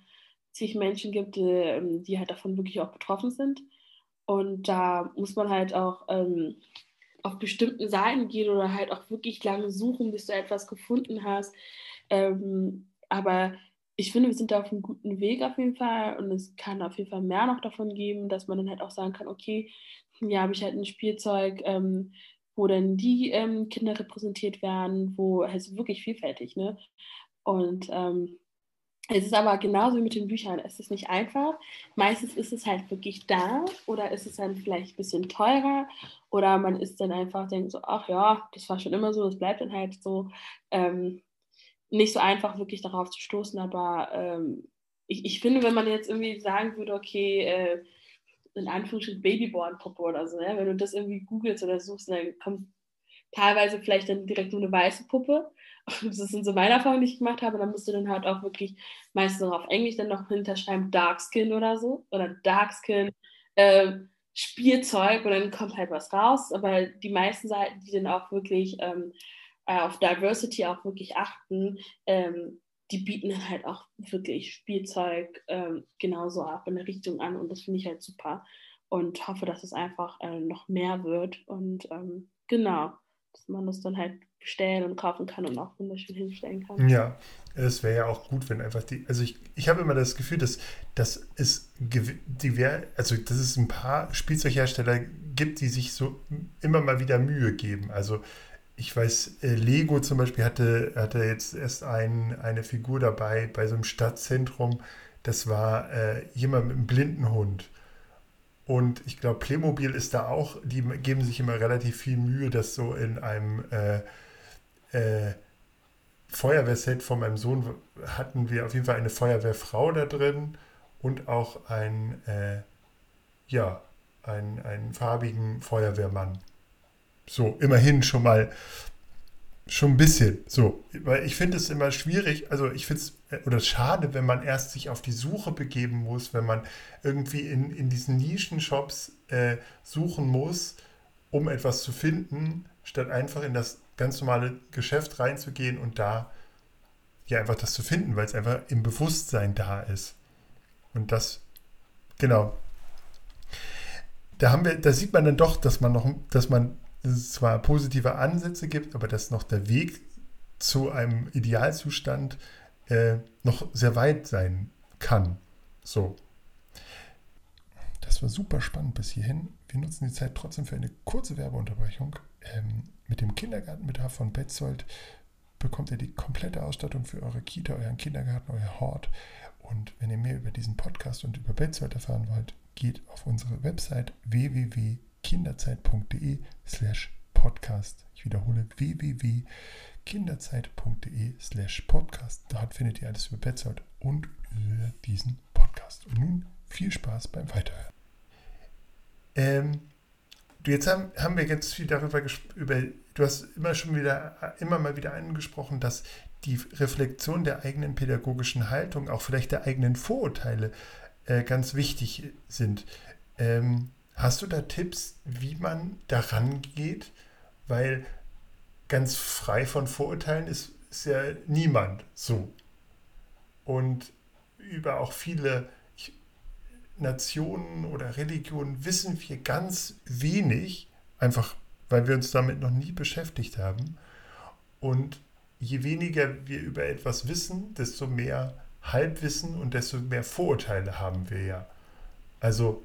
Speaker 2: zig Menschen gibt, die, die halt davon wirklich auch betroffen sind. Und da muss man halt auch ähm, auf bestimmten Seiten gehen oder halt auch wirklich lange suchen, bis du etwas gefunden hast. Ähm, aber ich finde, wir sind da auf einem guten Weg auf jeden Fall und es kann auf jeden Fall mehr noch davon geben, dass man dann halt auch sagen kann, okay, hier habe ich halt ein Spielzeug, ähm, wo dann die ähm, Kinder repräsentiert werden, wo halt wirklich vielfältig, ne? Und ähm, es ist aber genauso wie mit den Büchern. Es ist nicht einfach. Meistens ist es halt wirklich da oder ist es dann vielleicht ein bisschen teurer oder man ist dann einfach, denkt so, ach ja, das war schon immer so, das bleibt dann halt so. Ähm, nicht so einfach wirklich darauf zu stoßen, aber ähm, ich, ich finde, wenn man jetzt irgendwie sagen würde, okay, äh, in Anführungsstrichen Babyborn-Puppe oder so, ne? wenn du das irgendwie googelst oder suchst, dann kommt teilweise vielleicht dann direkt nur eine weiße Puppe das sind so meine Erfahrungen, die ich gemacht habe, dann musst du dann halt auch wirklich meistens noch auf Englisch dann noch hinterschreiben Darkskin oder so oder Darkskin äh, Spielzeug und dann kommt halt was raus. Aber die meisten Seiten, die dann auch wirklich ähm, äh, auf Diversity auch wirklich achten, ähm, die bieten dann halt auch wirklich Spielzeug ähm, genauso ab in der Richtung an und das finde ich halt super und hoffe, dass es einfach äh, noch mehr wird und ähm, genau, dass man das dann halt bestellen und kaufen kann und auch wunderschön hinstellen kann.
Speaker 1: Ja, Es wäre ja auch gut, wenn einfach die, also ich, ich habe immer das Gefühl, dass, dass es divers, also dass es ein paar Spielzeughersteller gibt, die sich so immer mal wieder Mühe geben. Also ich weiß, äh, Lego zum Beispiel hatte, hatte jetzt erst ein, eine Figur dabei bei so einem Stadtzentrum. Das war äh, jemand mit einem blinden Hund. Und ich glaube, Playmobil ist da auch, die geben sich immer relativ viel Mühe, das so in einem äh, äh, Feuerwehrset von meinem Sohn hatten wir auf jeden Fall eine Feuerwehrfrau da drin und auch ein, äh, ja, einen, einen farbigen Feuerwehrmann. So, immerhin schon mal, schon ein bisschen. So, weil ich finde es immer schwierig, also ich finde es, äh, oder schade, wenn man erst sich auf die Suche begeben muss, wenn man irgendwie in, in diesen Nischenshops äh, suchen muss, um etwas zu finden, statt einfach in das ganz normale Geschäft reinzugehen und da ja einfach das zu finden, weil es einfach im Bewusstsein da ist. Und das, genau. Da haben wir, da sieht man dann doch, dass man noch, dass man es zwar positive Ansätze gibt, aber dass noch der Weg zu einem Idealzustand äh, noch sehr weit sein kann. So. Das war super spannend bis hierhin. Wir nutzen die Zeit trotzdem für eine kurze Werbeunterbrechung. Ähm, mit dem Kindergartenbedarf von Betzold bekommt ihr die komplette Ausstattung für eure Kita, euren Kindergarten, euer Hort. Und wenn ihr mehr über diesen Podcast und über Betzold erfahren wollt, geht auf unsere Website www.kinderzeit.de slash podcast. Ich wiederhole www.kinderzeit.de slash podcast. Dort findet ihr alles über Betzold und über diesen Podcast. Und nun viel Spaß beim Weiterhören. Ähm, jetzt haben, haben wir jetzt viel darüber über, du hast immer schon wieder, immer mal wieder angesprochen, dass die Reflexion der eigenen pädagogischen Haltung, auch vielleicht der eigenen Vorurteile, äh, ganz wichtig sind. Ähm, hast du da Tipps, wie man daran geht? Weil ganz frei von Vorurteilen ist, ist ja niemand so. Und über auch viele Nationen oder Religionen wissen wir ganz wenig, einfach weil wir uns damit noch nie beschäftigt haben. Und je weniger wir über etwas wissen, desto mehr Halbwissen und desto mehr Vorurteile haben wir ja. Also,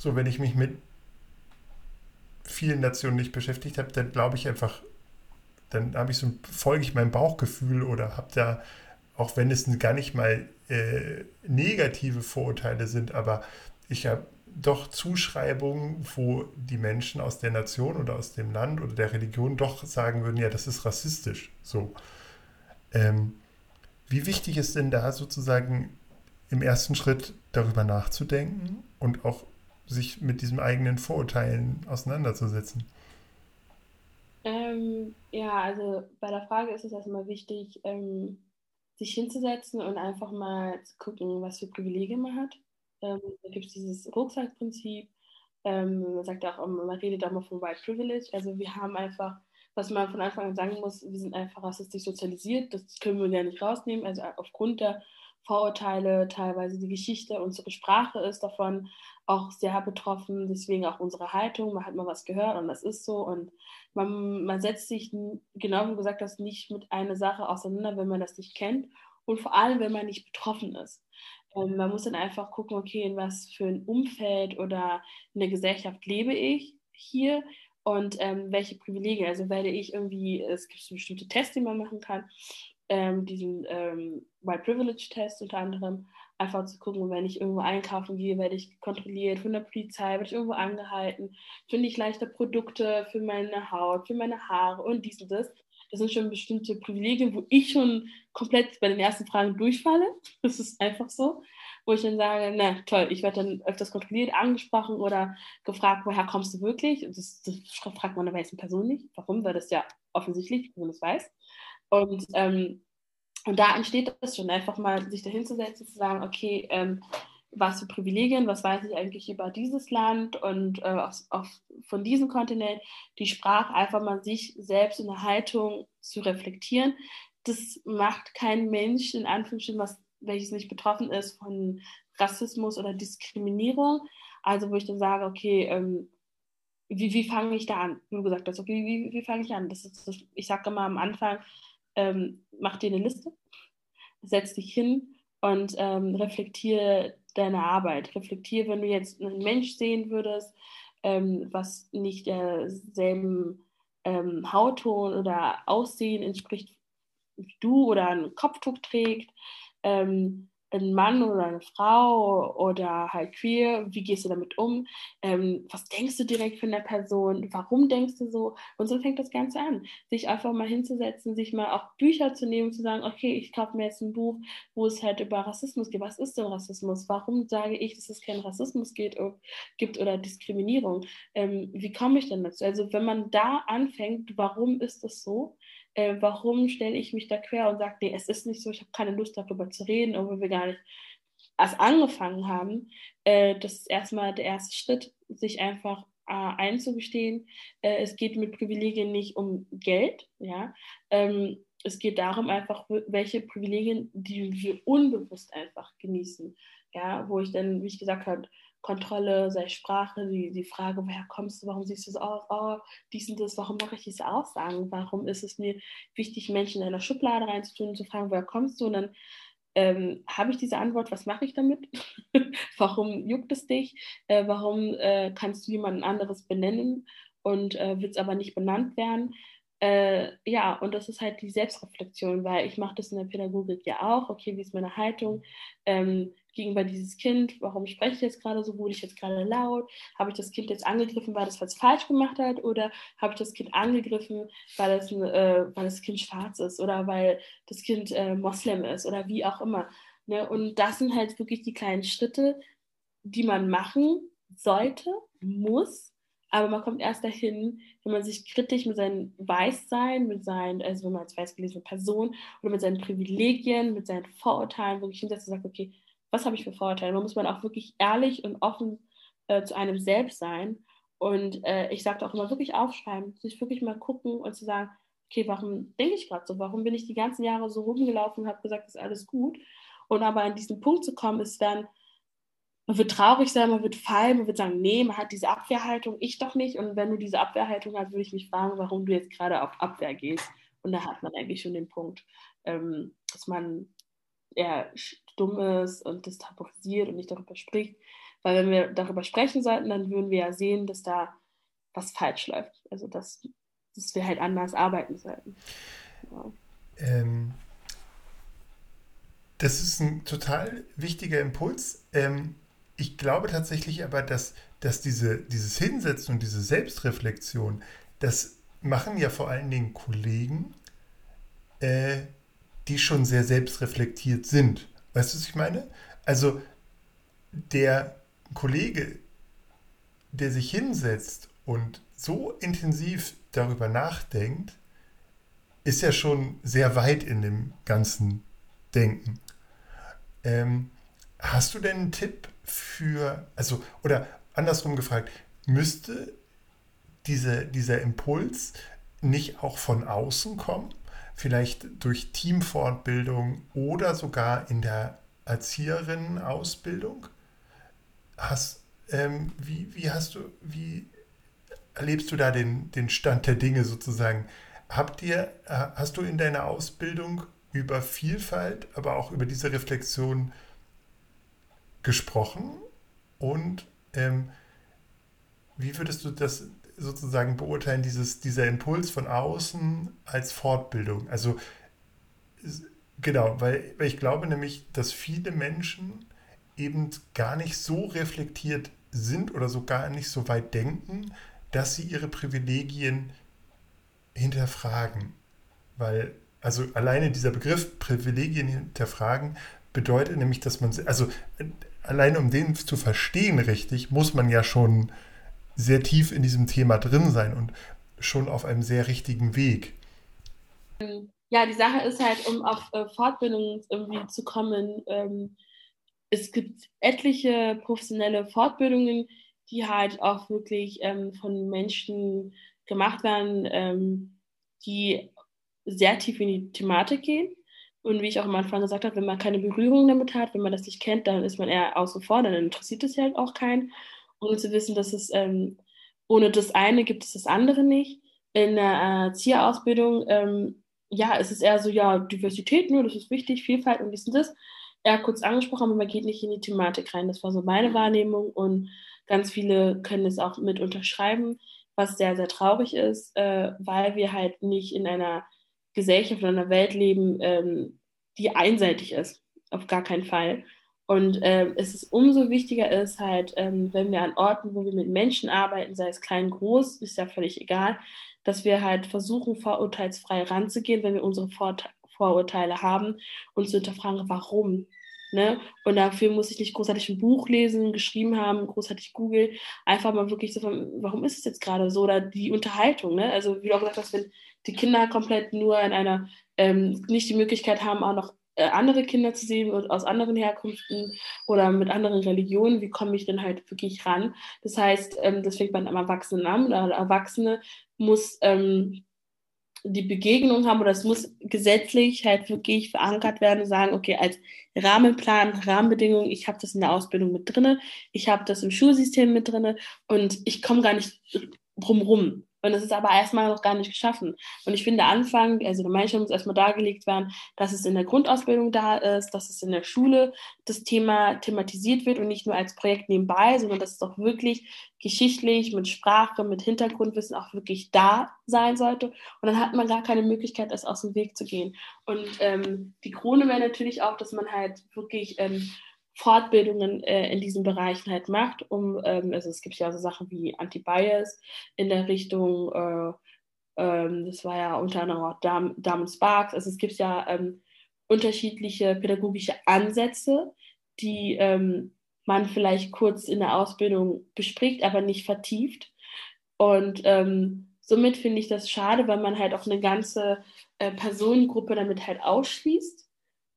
Speaker 1: so wenn ich mich mit vielen Nationen nicht beschäftigt habe, dann glaube ich einfach, dann habe ich so folge ich meinem Bauchgefühl oder habe da, auch wenn es gar nicht mal äh, negative Vorurteile sind, aber ich habe doch Zuschreibungen, wo die Menschen aus der Nation oder aus dem Land oder der Religion doch sagen würden, ja, das ist rassistisch. So. Ähm, wie wichtig ist denn da sozusagen im ersten Schritt darüber nachzudenken und auch sich mit diesen eigenen Vorurteilen auseinanderzusetzen?
Speaker 2: Ähm, ja, also bei der Frage ist es erstmal wichtig, ähm, sich hinzusetzen und einfach mal zu gucken, was für Privilegien man hat. Ähm, da gibt es dieses Rucksackprinzip. Ähm, man sagt auch, man redet auch mal von White Privilege. Also wir haben einfach, was man von Anfang an sagen muss, wir sind einfach rassistisch sozialisiert. Das können wir ja nicht rausnehmen. Also aufgrund der Vorurteile, teilweise die Geschichte, unsere Sprache ist davon auch sehr betroffen, deswegen auch unsere Haltung. Man hat mal was gehört und das ist so. Und man, man setzt sich, genau wie gesagt hast, nicht mit einer Sache auseinander, wenn man das nicht kennt und vor allem, wenn man nicht betroffen ist. Ähm, man muss dann einfach gucken, okay, in was für ein Umfeld oder in der Gesellschaft lebe ich hier und ähm, welche Privilegien. Also werde ich irgendwie, es gibt bestimmte Tests, die man machen kann, ähm, diesen ähm, White Privilege Test unter anderem, einfach zu gucken, wenn ich irgendwo einkaufen gehe, werde ich kontrolliert von der Polizei, werde ich irgendwo angehalten, finde ich leichter Produkte für meine Haut, für meine Haare und dies und das. Das sind schon bestimmte Privilegien, wo ich schon komplett bei den ersten Fragen durchfalle. Das ist einfach so. Wo ich dann sage, na toll, ich werde dann öfters kontrolliert, angesprochen oder gefragt, woher kommst du wirklich? Das, das fragt man der weißen Person nicht. Warum? Weil das ja offensichtlich, wenn man es weiß. Und, ähm, und da entsteht das schon, einfach mal sich dahinzusetzen, zu sagen, okay, ähm, was für Privilegien, was weiß ich eigentlich über dieses Land und äh, auf, auf, von diesem Kontinent, die Sprache, einfach mal sich selbst in der Haltung zu reflektieren. Das macht kein Mensch, in Anführungsstrichen, was, welches nicht betroffen ist von Rassismus oder Diskriminierung. Also wo ich dann sage, okay, ähm, wie, wie fange ich da an? Wie du gesagt okay, wie, wie, wie fange ich an? Das ist, ich sage immer am Anfang, ähm, mach dir eine Liste setz dich hin und ähm, reflektiere deine Arbeit. Reflektiere, wenn du jetzt einen Mensch sehen würdest, ähm, was nicht derselben ähm, Hautton oder Aussehen entspricht wie du oder ein Kopftuch trägt, ähm, ein Mann oder eine Frau oder halt queer, wie gehst du damit um? Ähm, was denkst du direkt von der Person? Warum denkst du so? Und so fängt das Ganze an. Sich einfach mal hinzusetzen, sich mal auch Bücher zu nehmen, zu sagen, okay, ich kaufe mir jetzt ein Buch, wo es halt über Rassismus geht. Was ist denn Rassismus? Warum sage ich, dass es keinen Rassismus geht, gibt oder Diskriminierung? Ähm, wie komme ich denn dazu? Also wenn man da anfängt, warum ist das so? Äh, warum stelle ich mich da quer und sage, nee, es ist nicht so, ich habe keine Lust darüber zu reden, obwohl wir gar nicht erst angefangen haben. Äh, das ist erstmal der erste Schritt, sich einfach äh, einzugestehen, äh, es geht mit Privilegien nicht um Geld, ja. Ähm, es geht darum einfach, welche Privilegien, die wir unbewusst einfach genießen, ja, wo ich dann, wie ich gesagt habe, Kontrolle, sei Sprache, die, die Frage, woher kommst du, warum siehst du so aus, oh, dies und das, warum mache ich diese Aussagen, warum ist es mir wichtig, Menschen in einer Schublade reinzutun und zu fragen, woher kommst du und dann ähm, habe ich diese Antwort, was mache ich damit? warum juckt es dich? Äh, warum äh, kannst du jemanden anderes benennen und äh, wird es aber nicht benannt werden? Äh, ja, und das ist halt die Selbstreflexion, weil ich mache das in der Pädagogik ja auch. Okay, wie ist meine Haltung ähm, gegenüber dieses Kind? Warum spreche ich jetzt gerade so? Wurde ich jetzt gerade laut? Habe ich das Kind jetzt angegriffen, weil es was falsch gemacht hat? Oder habe ich das Kind angegriffen, weil, es, äh, weil das Kind schwarz ist? Oder weil das Kind äh, Moslem ist? Oder wie auch immer. Ne? Und das sind halt wirklich die kleinen Schritte, die man machen sollte, muss, aber man kommt erst dahin, wenn man sich kritisch mit seinem Weißsein, mit seinen, also wenn man als weiß gelesene Person oder mit seinen Privilegien, mit seinen Vorurteilen wirklich hinsetzt und sagt, okay, was habe ich für Vorurteile? Man muss man auch wirklich ehrlich und offen äh, zu einem selbst sein. Und äh, ich sage auch immer wirklich aufschreiben, sich wirklich mal gucken und zu sagen, okay, warum denke ich gerade so? Warum bin ich die ganzen Jahre so rumgelaufen und habe gesagt, ist alles gut? Und aber an diesen Punkt zu kommen, ist dann, man wird traurig sein, man wird fallen, man wird sagen, nee, man hat diese Abwehrhaltung, ich doch nicht. Und wenn du diese Abwehrhaltung hast, würde ich mich fragen, warum du jetzt gerade auf Abwehr gehst. Und da hat man eigentlich schon den Punkt, ähm, dass man eher stumm ist und das tabuisiert und nicht darüber spricht. Weil wenn wir darüber sprechen sollten, dann würden wir ja sehen, dass da was falsch läuft. Also dass, dass wir halt anders arbeiten sollten. Ja.
Speaker 1: Ähm, das ist ein total wichtiger Impuls. Ähm, ich glaube tatsächlich aber, dass, dass diese, dieses Hinsetzen und diese Selbstreflexion, das machen ja vor allen Dingen Kollegen, äh, die schon sehr selbstreflektiert sind. Weißt du, was ich meine? Also der Kollege, der sich hinsetzt und so intensiv darüber nachdenkt, ist ja schon sehr weit in dem ganzen Denken. Ähm, hast du denn einen Tipp für, also, oder andersrum gefragt, müsste diese, dieser Impuls nicht auch von außen kommen? Vielleicht durch Teamfortbildung oder sogar in der Erzieherinnenausbildung? Hast, ähm, wie, wie hast du, wie erlebst du da den, den Stand der Dinge sozusagen? Habt ihr, äh, hast du in deiner Ausbildung über Vielfalt, aber auch über diese Reflexion gesprochen und ähm, wie würdest du das sozusagen beurteilen, dieses, dieser Impuls von außen als Fortbildung? Also genau, weil, weil ich glaube nämlich, dass viele Menschen eben gar nicht so reflektiert sind oder so gar nicht so weit denken, dass sie ihre Privilegien hinterfragen. Weil, also alleine dieser Begriff Privilegien hinterfragen bedeutet nämlich, dass man, also alleine um den zu verstehen richtig, muss man ja schon sehr tief in diesem Thema drin sein und schon auf einem sehr richtigen Weg.
Speaker 2: Ja, die Sache ist halt, um auf äh, Fortbildungen irgendwie zu kommen, ähm, es gibt etliche professionelle Fortbildungen, die halt auch wirklich ähm, von Menschen gemacht werden, ähm, die sehr tief in die Thematik gehen. Und wie ich auch am Anfang gesagt habe, wenn man keine Berührung damit hat, wenn man das nicht kennt, dann ist man eher außen vor, dann interessiert es halt auch keinen. Ohne zu wissen, dass es ähm, ohne das eine gibt es das andere nicht. In der Erzieherausbildung ähm, ja, es ist eher so, ja, Diversität, nur das ist wichtig, Vielfalt und dies und das. Eher kurz angesprochen, aber man geht nicht in die Thematik rein. Das war so meine Wahrnehmung und ganz viele können es auch mit unterschreiben, was sehr, sehr traurig ist, äh, weil wir halt nicht in einer Gesellschaft oder einer Welt leben, ähm, die einseitig ist. Auf gar keinen Fall. Und ähm, es ist umso wichtiger ist halt, ähm, wenn wir an Orten, wo wir mit Menschen arbeiten, sei es klein, groß, ist ja völlig egal, dass wir halt versuchen, vorurteilsfrei ranzugehen, wenn wir unsere Vor Vorurteile haben und zu hinterfragen, warum. Ne? Und dafür muss ich nicht großartig ein Buch lesen, geschrieben haben, großartig googeln. Einfach mal wirklich so warum ist es jetzt gerade so? Oder die Unterhaltung. Ne? Also, wie du auch gesagt hast, wenn die Kinder komplett nur in einer, ähm, nicht die Möglichkeit haben, auch noch andere Kinder zu sehen aus anderen Herkünften oder mit anderen Religionen, wie komme ich denn halt wirklich ran? Das heißt, ähm, das fängt man am Erwachsenen an. Oder Erwachsene muss ähm, die Begegnung haben oder es muss gesetzlich halt wirklich verankert werden und sagen, okay, als Rahmenplan, Rahmenbedingungen, ich habe das in der Ausbildung mit drinne, ich habe das im Schulsystem mit drinne und ich komme gar nicht drumrum. Und es ist aber erstmal noch gar nicht geschaffen. Und ich finde, Anfang, also der muss erstmal dargelegt werden, dass es in der Grundausbildung da ist, dass es in der Schule das Thema thematisiert wird und nicht nur als Projekt nebenbei, sondern dass es auch wirklich geschichtlich, mit Sprache, mit Hintergrundwissen auch wirklich da sein sollte. Und dann hat man gar keine Möglichkeit, das aus dem Weg zu gehen. Und ähm, die Krone wäre natürlich auch, dass man halt wirklich ähm, Fortbildungen äh, in diesen Bereichen halt macht, um, ähm, also es gibt ja so Sachen wie Anti-Bias in der Richtung, äh, ähm, das war ja unter anderem auch Dam Damen Sparks, also es gibt ja ähm, unterschiedliche pädagogische Ansätze, die ähm, man vielleicht kurz in der Ausbildung bespricht, aber nicht vertieft. Und ähm, somit finde ich das schade, weil man halt auch eine ganze äh, Personengruppe damit halt ausschließt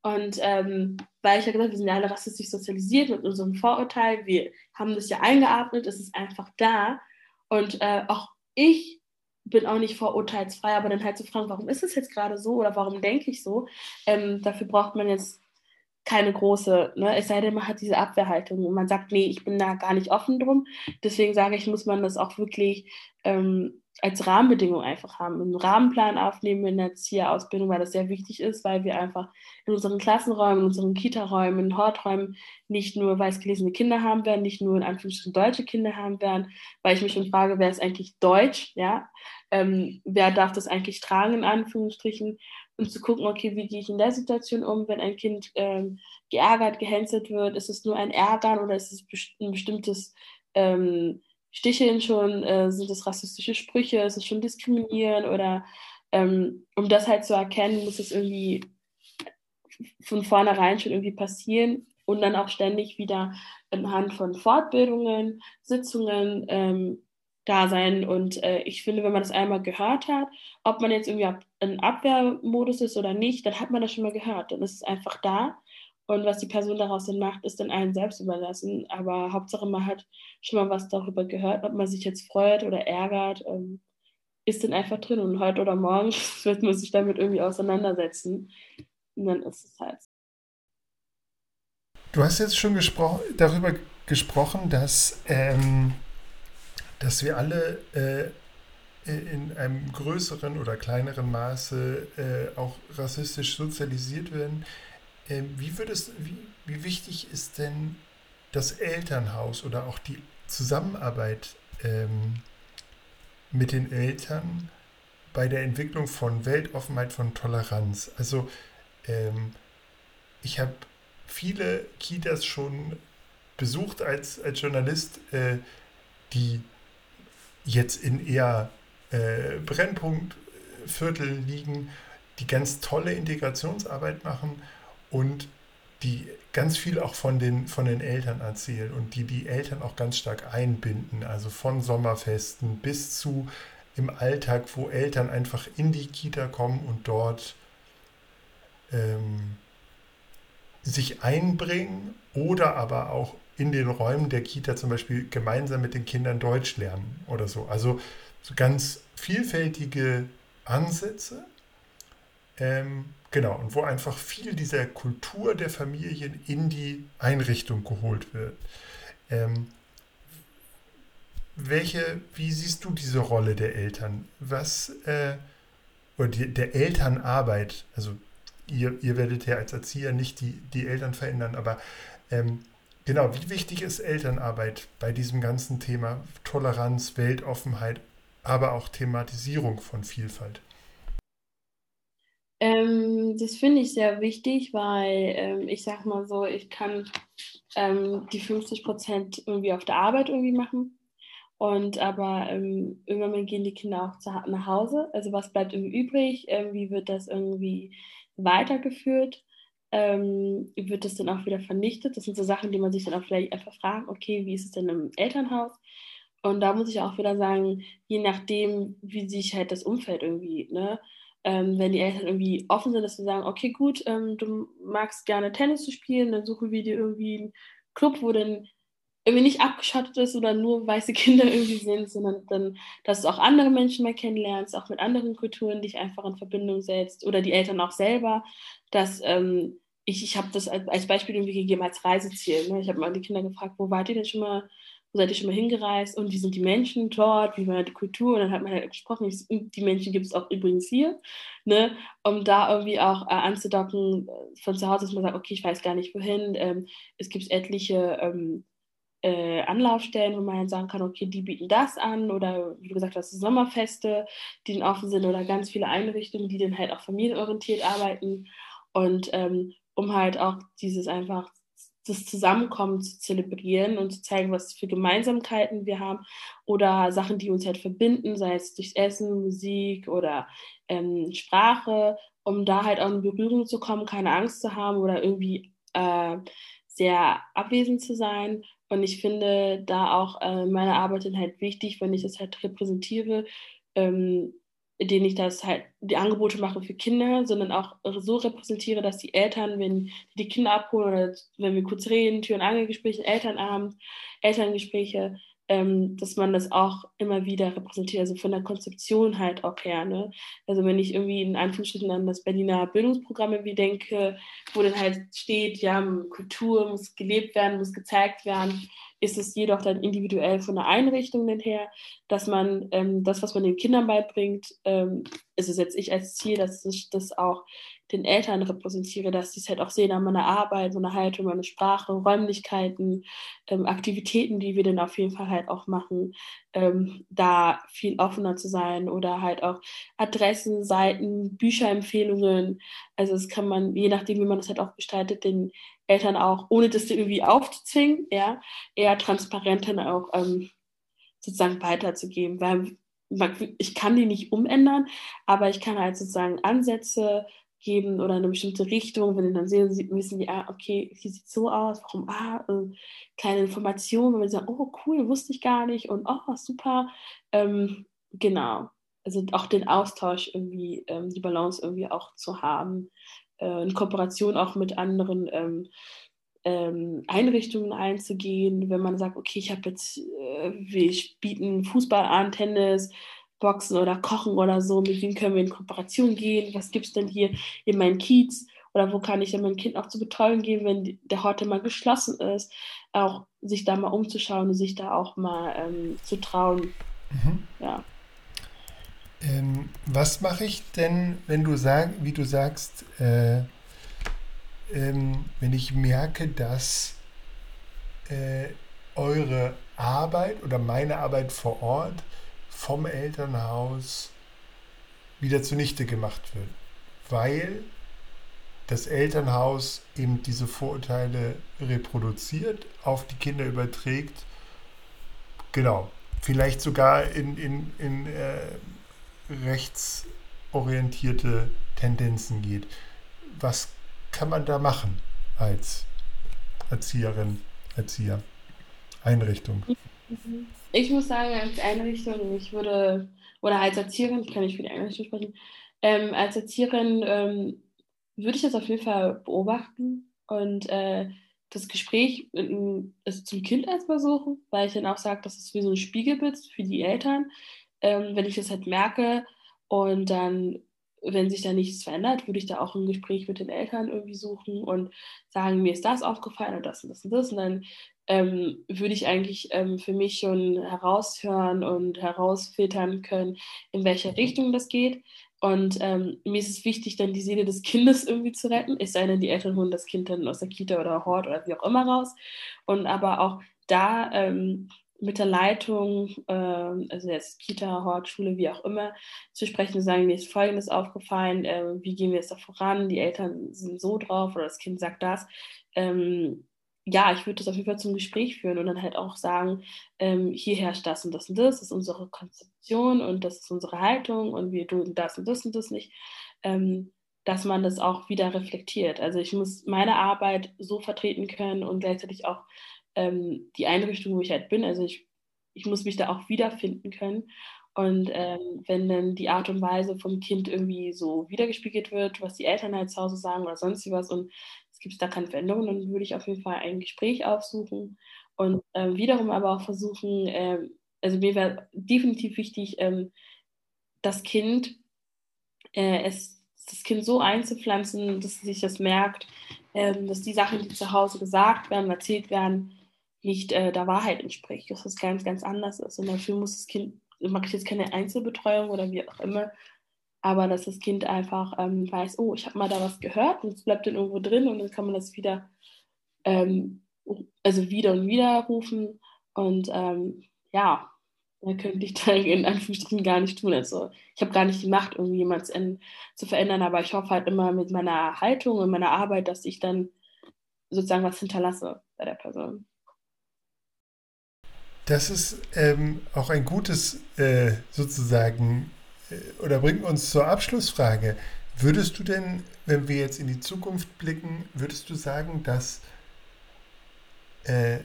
Speaker 2: und ähm, weil ich ja gesagt habe, wir sind ja alle rassistisch sozialisiert mit unserem Vorurteil, wir haben das ja eingeatmet, es ist einfach da. Und äh, auch ich bin auch nicht vorurteilsfrei, aber dann halt zu fragen, warum ist es jetzt gerade so oder warum denke ich so? Ähm, dafür braucht man jetzt keine große, ne? es sei denn, man hat diese Abwehrhaltung und man sagt, nee, ich bin da gar nicht offen drum. Deswegen sage ich, muss man das auch wirklich ähm, als Rahmenbedingung einfach haben, einen Rahmenplan aufnehmen in der Erzieherausbildung, weil das sehr wichtig ist, weil wir einfach in unseren Klassenräumen, in unseren Kita-Räumen, in Horträumen nicht nur weißgelesene Kinder haben werden, nicht nur in Anführungsstrichen deutsche Kinder haben werden, weil ich mich schon frage, wer ist eigentlich deutsch, ja, ähm, wer darf das eigentlich tragen, in Anführungsstrichen, und zu gucken, okay, wie gehe ich in der Situation um, wenn ein Kind ähm, geärgert, gehänselt wird, ist es nur ein Ärgern oder ist es ein bestimmtes ähm, Sticheln schon, äh, sind es rassistische Sprüche, ist es schon diskriminieren oder ähm, um das halt zu erkennen, muss es irgendwie von vornherein schon irgendwie passieren und dann auch ständig wieder anhand von Fortbildungen, Sitzungen ähm, da sein. Und äh, ich finde, wenn man das einmal gehört hat, ob man jetzt irgendwie in Abwehrmodus ist oder nicht, dann hat man das schon mal gehört. Dann ist es einfach da. Und was die Person daraus dann macht, ist dann allen selbst überlassen. Aber Hauptsache, man hat schon mal was darüber gehört, ob man sich jetzt freut oder ärgert, ähm, ist dann einfach drin. Und heute oder morgen wird man sich damit irgendwie auseinandersetzen. Und dann ist es halt.
Speaker 1: Du hast jetzt schon gespro darüber gesprochen, dass, ähm, dass wir alle äh, in einem größeren oder kleineren Maße äh, auch rassistisch sozialisiert werden. Ähm, wie, würdest, wie, wie wichtig ist denn das Elternhaus oder auch die Zusammenarbeit ähm, mit den Eltern bei der Entwicklung von Weltoffenheit, von Toleranz? Also ähm, ich habe viele Kitas schon besucht als, als Journalist, äh, die jetzt in eher äh, Brennpunktvierteln liegen, die ganz tolle Integrationsarbeit machen und die ganz viel auch von den, von den Eltern erzählen und die die Eltern auch ganz stark einbinden, also von Sommerfesten bis zu im Alltag, wo Eltern einfach in die Kita kommen und dort ähm, sich einbringen oder aber auch in den Räumen der Kita zum Beispiel gemeinsam mit den Kindern Deutsch lernen oder so. Also so ganz vielfältige Ansätze. Ähm, Genau, und wo einfach viel dieser Kultur der Familien in die Einrichtung geholt wird. Ähm, welche, wie siehst du diese Rolle der Eltern? Was, äh, oder die, der Elternarbeit, also ihr, ihr werdet ja als Erzieher nicht die, die Eltern verändern, aber ähm, genau, wie wichtig ist Elternarbeit bei diesem ganzen Thema Toleranz, Weltoffenheit, aber auch Thematisierung von Vielfalt?
Speaker 2: Ähm, das finde ich sehr wichtig, weil ähm, ich sag mal so, ich kann ähm, die 50 Prozent irgendwie auf der Arbeit irgendwie machen. Und aber ähm, irgendwann gehen die Kinder auch nach Hause. Also was bleibt irgendwie übrig? Ähm, wie wird das irgendwie weitergeführt? Ähm, wird das dann auch wieder vernichtet? Das sind so Sachen, die man sich dann auch vielleicht einfach fragt, okay, wie ist es denn im Elternhaus? Und da muss ich auch wieder sagen, je nachdem, wie sich halt das Umfeld irgendwie, ne, ähm, wenn die Eltern irgendwie offen sind, dass sie sagen, okay, gut, ähm, du magst gerne Tennis zu spielen, dann suchen wir dir irgendwie einen Club, wo dann irgendwie nicht abgeschottet ist oder nur weiße Kinder irgendwie sind, sondern dann, dass du auch andere Menschen mehr kennenlernst, auch mit anderen Kulturen dich einfach in Verbindung setzt oder die Eltern auch selber, dass ähm, ich, ich habe das als, als, Beispiel irgendwie gegeben als Reiseziel. Ne? Ich habe mal die Kinder gefragt, wo wart ihr denn schon mal, wo seid ihr schon mal hingereist und wie sind die Menschen dort, wie war die Kultur und dann hat man halt gesprochen, ich, die Menschen gibt es auch übrigens hier, ne? um da irgendwie auch äh, anzudocken äh, von zu Hause, dass man sagt, okay, ich weiß gar nicht wohin, ähm, es gibt etliche ähm, äh, Anlaufstellen, wo man halt sagen kann, okay, die bieten das an oder wie du gesagt hast, Sommerfeste, die dann offen sind oder ganz viele Einrichtungen, die dann halt auch familienorientiert arbeiten und ähm, um halt auch dieses einfach das Zusammenkommen zu zelebrieren und zu zeigen, was für Gemeinsamkeiten wir haben oder Sachen, die uns halt verbinden, sei es durchs Essen, Musik oder ähm, Sprache, um da halt auch in Berührung zu kommen, keine Angst zu haben oder irgendwie äh, sehr abwesend zu sein. Und ich finde da auch äh, meine Arbeit halt wichtig, wenn ich das halt repräsentiere, ähm, indem ich das halt die Angebote mache für Kinder, sondern auch so repräsentiere, dass die Eltern, wenn die Kinder abholen oder wenn wir kurz reden, Tür- und Angelgespräche, Elternabend, Elterngespräche, ähm, dass man das auch immer wieder repräsentiert, also von der Konzeption halt auch her. Ne? Also wenn ich irgendwie in Anführungsstrichen an das Berliner Bildungsprogramm irgendwie denke, wo dann halt steht, ja, Kultur muss gelebt werden, muss gezeigt werden, ist es jedoch dann individuell von der Einrichtung her, dass man ähm, das, was man den Kindern beibringt, ähm, also setze ich als Ziel, dass ich das auch den Eltern repräsentiere, dass sie es halt auch sehen an meiner Arbeit, meiner Haltung, meiner Sprache, Räumlichkeiten, ähm, Aktivitäten, die wir dann auf jeden Fall halt auch machen, ähm, da viel offener zu sein oder halt auch Adressen, Seiten, Bücherempfehlungen. Also das kann man, je nachdem, wie man das halt auch gestaltet, den Eltern auch, ohne das irgendwie aufzuzwingen, ja, eher transparent dann auch ähm, sozusagen weiterzugeben, weil ich kann die nicht umändern, aber ich kann halt sozusagen Ansätze geben oder eine bestimmte Richtung, wenn die dann sehen, wissen die, ah, okay, hier sieht so aus, warum, ah, äh, keine Informationen, wenn wir sagen, oh, cool, wusste ich gar nicht und oh, super, ähm, genau, also auch den Austausch irgendwie, ähm, die Balance irgendwie auch zu haben, äh, in Kooperation auch mit anderen ähm, ähm, Einrichtungen einzugehen, wenn man sagt, okay, ich habe jetzt, äh, wir bieten Fußball an, Tennis, Boxen oder Kochen oder so, mit wem können wir in Kooperation gehen, was gibt es denn hier in meinem Kiez oder wo kann ich denn mein Kind auch zur Betreuung gehen, wenn der heute mal geschlossen ist, auch sich da mal umzuschauen und sich da auch mal ähm, zu trauen. Mhm. Ja.
Speaker 1: Ähm, was mache ich denn, wenn du sagst, wie du sagst, äh, ähm, wenn ich merke, dass äh, eure Arbeit oder meine Arbeit vor Ort vom Elternhaus wieder zunichte gemacht wird, weil das Elternhaus eben diese Vorurteile reproduziert, auf die Kinder überträgt, genau, vielleicht sogar in, in, in äh, rechtsorientierte Tendenzen geht. Was kann man da machen als Erzieherin, Erzieher, Einrichtung?
Speaker 2: Ich muss sagen, als Einrichtung, ich würde, oder als Erzieherin, ich kann nicht für die Einrichtung sprechen, ähm, als Erzieherin ähm, würde ich das auf jeden Fall beobachten und äh, das Gespräch äh, zum Kind erstmal suchen, weil ich dann auch sage, das ist wie so ein Spiegelbild für die Eltern ähm, wenn ich das halt merke und dann, wenn sich da nichts verändert, würde ich da auch ein Gespräch mit den Eltern irgendwie suchen und sagen, mir ist das aufgefallen und das und das und das. Und dann ähm, würde ich eigentlich ähm, für mich schon heraushören und herausfiltern können, in welche Richtung das geht. Und ähm, mir ist es wichtig, dann die Seele des Kindes irgendwie zu retten. Es sei denn, die Eltern holen das Kind dann aus der Kita oder Hort oder wie auch immer raus. Und aber auch da ähm, mit der Leitung, äh, also jetzt Kita, Hort, Schule, wie auch immer, zu sprechen und sagen, mir ist Folgendes aufgefallen, äh, wie gehen wir jetzt da voran, die Eltern sind so drauf oder das Kind sagt das. Ähm, ja, ich würde das auf jeden Fall zum Gespräch führen und dann halt auch sagen, ähm, hier herrscht das und das und das, das ist unsere Konzeption und das ist unsere Haltung und wir tun das und das und das nicht, ähm, dass man das auch wieder reflektiert. Also ich muss meine Arbeit so vertreten können und gleichzeitig auch ähm, die Einrichtung, wo ich halt bin. Also ich, ich muss mich da auch wiederfinden können. Und ähm, wenn dann die Art und Weise vom Kind irgendwie so wiedergespiegelt wird, was die Eltern halt zu Hause sagen oder sonst was und es gibt da keine Veränderungen, dann würde ich auf jeden Fall ein Gespräch aufsuchen und ähm, wiederum aber auch versuchen, ähm, also mir wäre definitiv wichtig, ähm, das Kind, äh, es, das Kind so einzupflanzen, dass sich das merkt, ähm, dass die Sachen, die zu Hause gesagt werden, erzählt werden, nicht äh, der Wahrheit entspricht, dass das ganz, ganz anders ist. Und dafür muss das Kind, mache ich jetzt keine Einzelbetreuung oder wie auch immer, aber dass das Kind einfach ähm, weiß, oh, ich habe mal da was gehört und es bleibt dann irgendwo drin und dann kann man das wieder, ähm, also wieder und wieder rufen und ähm, ja, da könnte ich da in Anführungsstrichen gar nicht tun. Also ich habe gar nicht die Macht, irgendwie jemanden zu verändern, aber ich hoffe halt immer mit meiner Haltung und meiner Arbeit, dass ich dann sozusagen was hinterlasse bei der Person.
Speaker 1: Das ist ähm, auch ein gutes äh, sozusagen oder bringt uns zur Abschlussfrage. Würdest du denn, wenn wir jetzt in die Zukunft blicken, würdest du sagen, dass äh,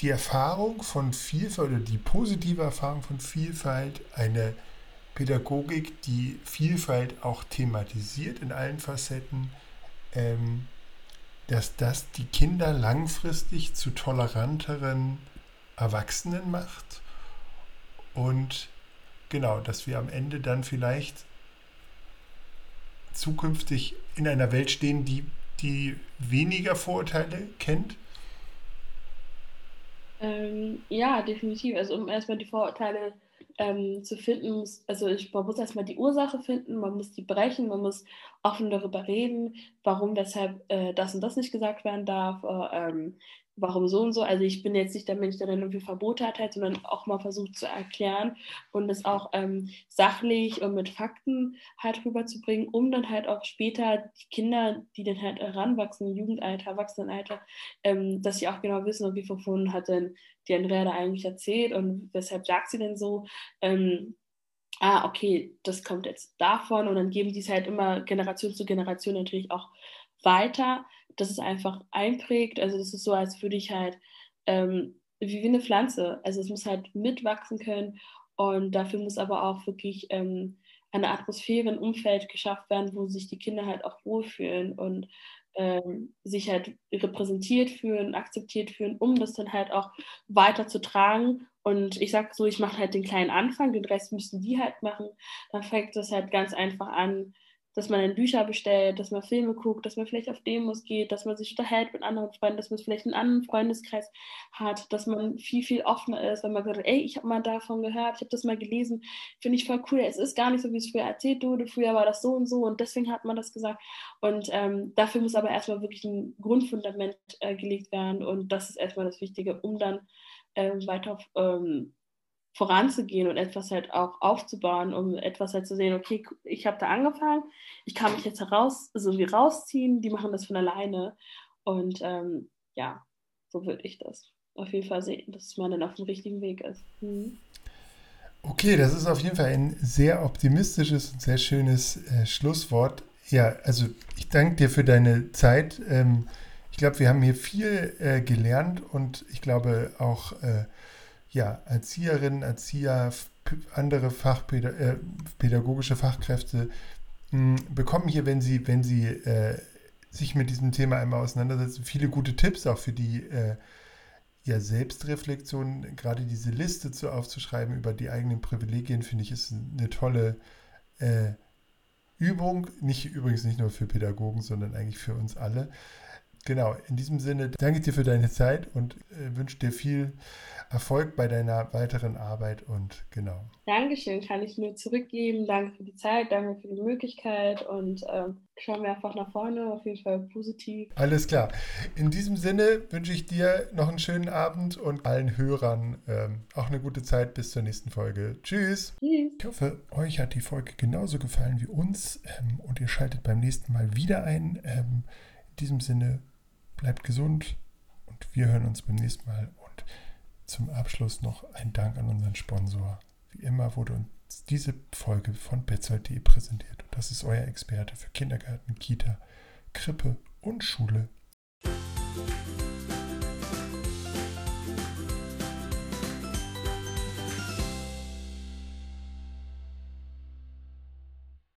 Speaker 1: die Erfahrung von Vielfalt oder die positive Erfahrung von Vielfalt eine Pädagogik, die Vielfalt auch thematisiert in allen Facetten, ähm, dass das die Kinder langfristig zu toleranteren Erwachsenen macht und genau, dass wir am Ende dann vielleicht zukünftig in einer Welt stehen, die, die weniger Vorurteile kennt?
Speaker 2: Ähm, ja, definitiv. Also um erstmal die Vorurteile ähm, zu finden, also ich, man muss erstmal die Ursache finden, man muss die brechen, man muss offen darüber reden, warum, weshalb äh, das und das nicht gesagt werden darf, äh, ähm, warum so und so. Also ich bin jetzt nicht der Mensch, der dann irgendwie Verbote hat, halt, sondern auch mal versucht zu erklären und es auch ähm, sachlich und mit Fakten halt rüberzubringen, um dann halt auch später die Kinder, die dann halt heranwachsen, Jugendalter, Erwachsenenalter, ähm, dass sie auch genau wissen, okay, wovon hat denn die Andrea da eigentlich erzählt und weshalb sagt sie denn so. Ähm, ah, okay, das kommt jetzt davon und dann geben die es halt immer Generation zu Generation natürlich auch weiter dass es einfach einprägt. Also das ist so, als würde ich halt ähm, wie, eine Pflanze. Also es muss halt mitwachsen können und dafür muss aber auch wirklich ähm, eine Atmosphäre, ein Umfeld geschafft werden, wo sich die Kinder halt auch wohlfühlen und ähm, sich halt repräsentiert fühlen, akzeptiert fühlen, um das dann halt auch weiter zu tragen. Und ich sage so, ich mache halt den kleinen Anfang, den Rest müssen die halt machen. Dann fängt das halt ganz einfach an, dass man dann Bücher bestellt, dass man Filme guckt, dass man vielleicht auf Demos geht, dass man sich unterhält mit anderen Freunden, dass man vielleicht einen anderen Freundeskreis hat, dass man viel, viel offener ist, wenn man sagt, ey, ich habe mal davon gehört, ich habe das mal gelesen, finde ich voll cool. Es ist gar nicht so, wie es früher erzählt wurde, früher war das so und so und deswegen hat man das gesagt. Und ähm, dafür muss aber erstmal wirklich ein Grundfundament äh, gelegt werden und das ist erstmal das Wichtige, um dann äh, weiter ähm, voranzugehen und etwas halt auch aufzubauen, um etwas halt zu sehen, okay, ich habe da angefangen, ich kann mich jetzt heraus, so wie rausziehen, die machen das von alleine. Und ähm, ja, so würde ich das auf jeden Fall sehen, dass man dann auf dem richtigen Weg ist. Mhm.
Speaker 1: Okay, das ist auf jeden Fall ein sehr optimistisches und sehr schönes äh, Schlusswort. Ja, also ich danke dir für deine Zeit. Ähm, ich glaube, wir haben hier viel äh, gelernt und ich glaube auch äh, ja, Erzieherinnen, Erzieher, andere fachpädagogische äh, Fachkräfte mh, hm, bekommen hier, wenn sie, wenn sie äh, sich mit diesem Thema einmal auseinandersetzen, viele gute Tipps auch für die äh, ja, Selbstreflexion. Gerade diese Liste zu aufzuschreiben über die eigenen Privilegien, finde ich, ist eine tolle äh, Übung. Nicht übrigens nicht nur für Pädagogen, sondern eigentlich für uns alle. Genau, in diesem Sinne danke dir für deine Zeit und äh, wünsche dir viel Erfolg bei deiner weiteren Arbeit und genau.
Speaker 2: Dankeschön, kann ich nur zurückgeben. Danke für die Zeit, danke für die Möglichkeit und ähm, schauen wir einfach nach vorne, auf jeden Fall positiv.
Speaker 1: Alles klar. In diesem Sinne wünsche ich dir noch einen schönen Abend und allen Hörern ähm, auch eine gute Zeit bis zur nächsten Folge. Tschüss.
Speaker 2: Tschüss.
Speaker 1: Ich hoffe, euch hat die Folge genauso gefallen wie uns ähm, und ihr schaltet beim nächsten Mal wieder ein. Ähm, in diesem Sinne, bleibt gesund und wir hören uns beim nächsten Mal. Und zum Abschluss noch ein Dank an unseren Sponsor. Wie immer wurde uns diese Folge von betzold.de präsentiert. Und das ist euer Experte für Kindergarten, Kita, Krippe und Schule.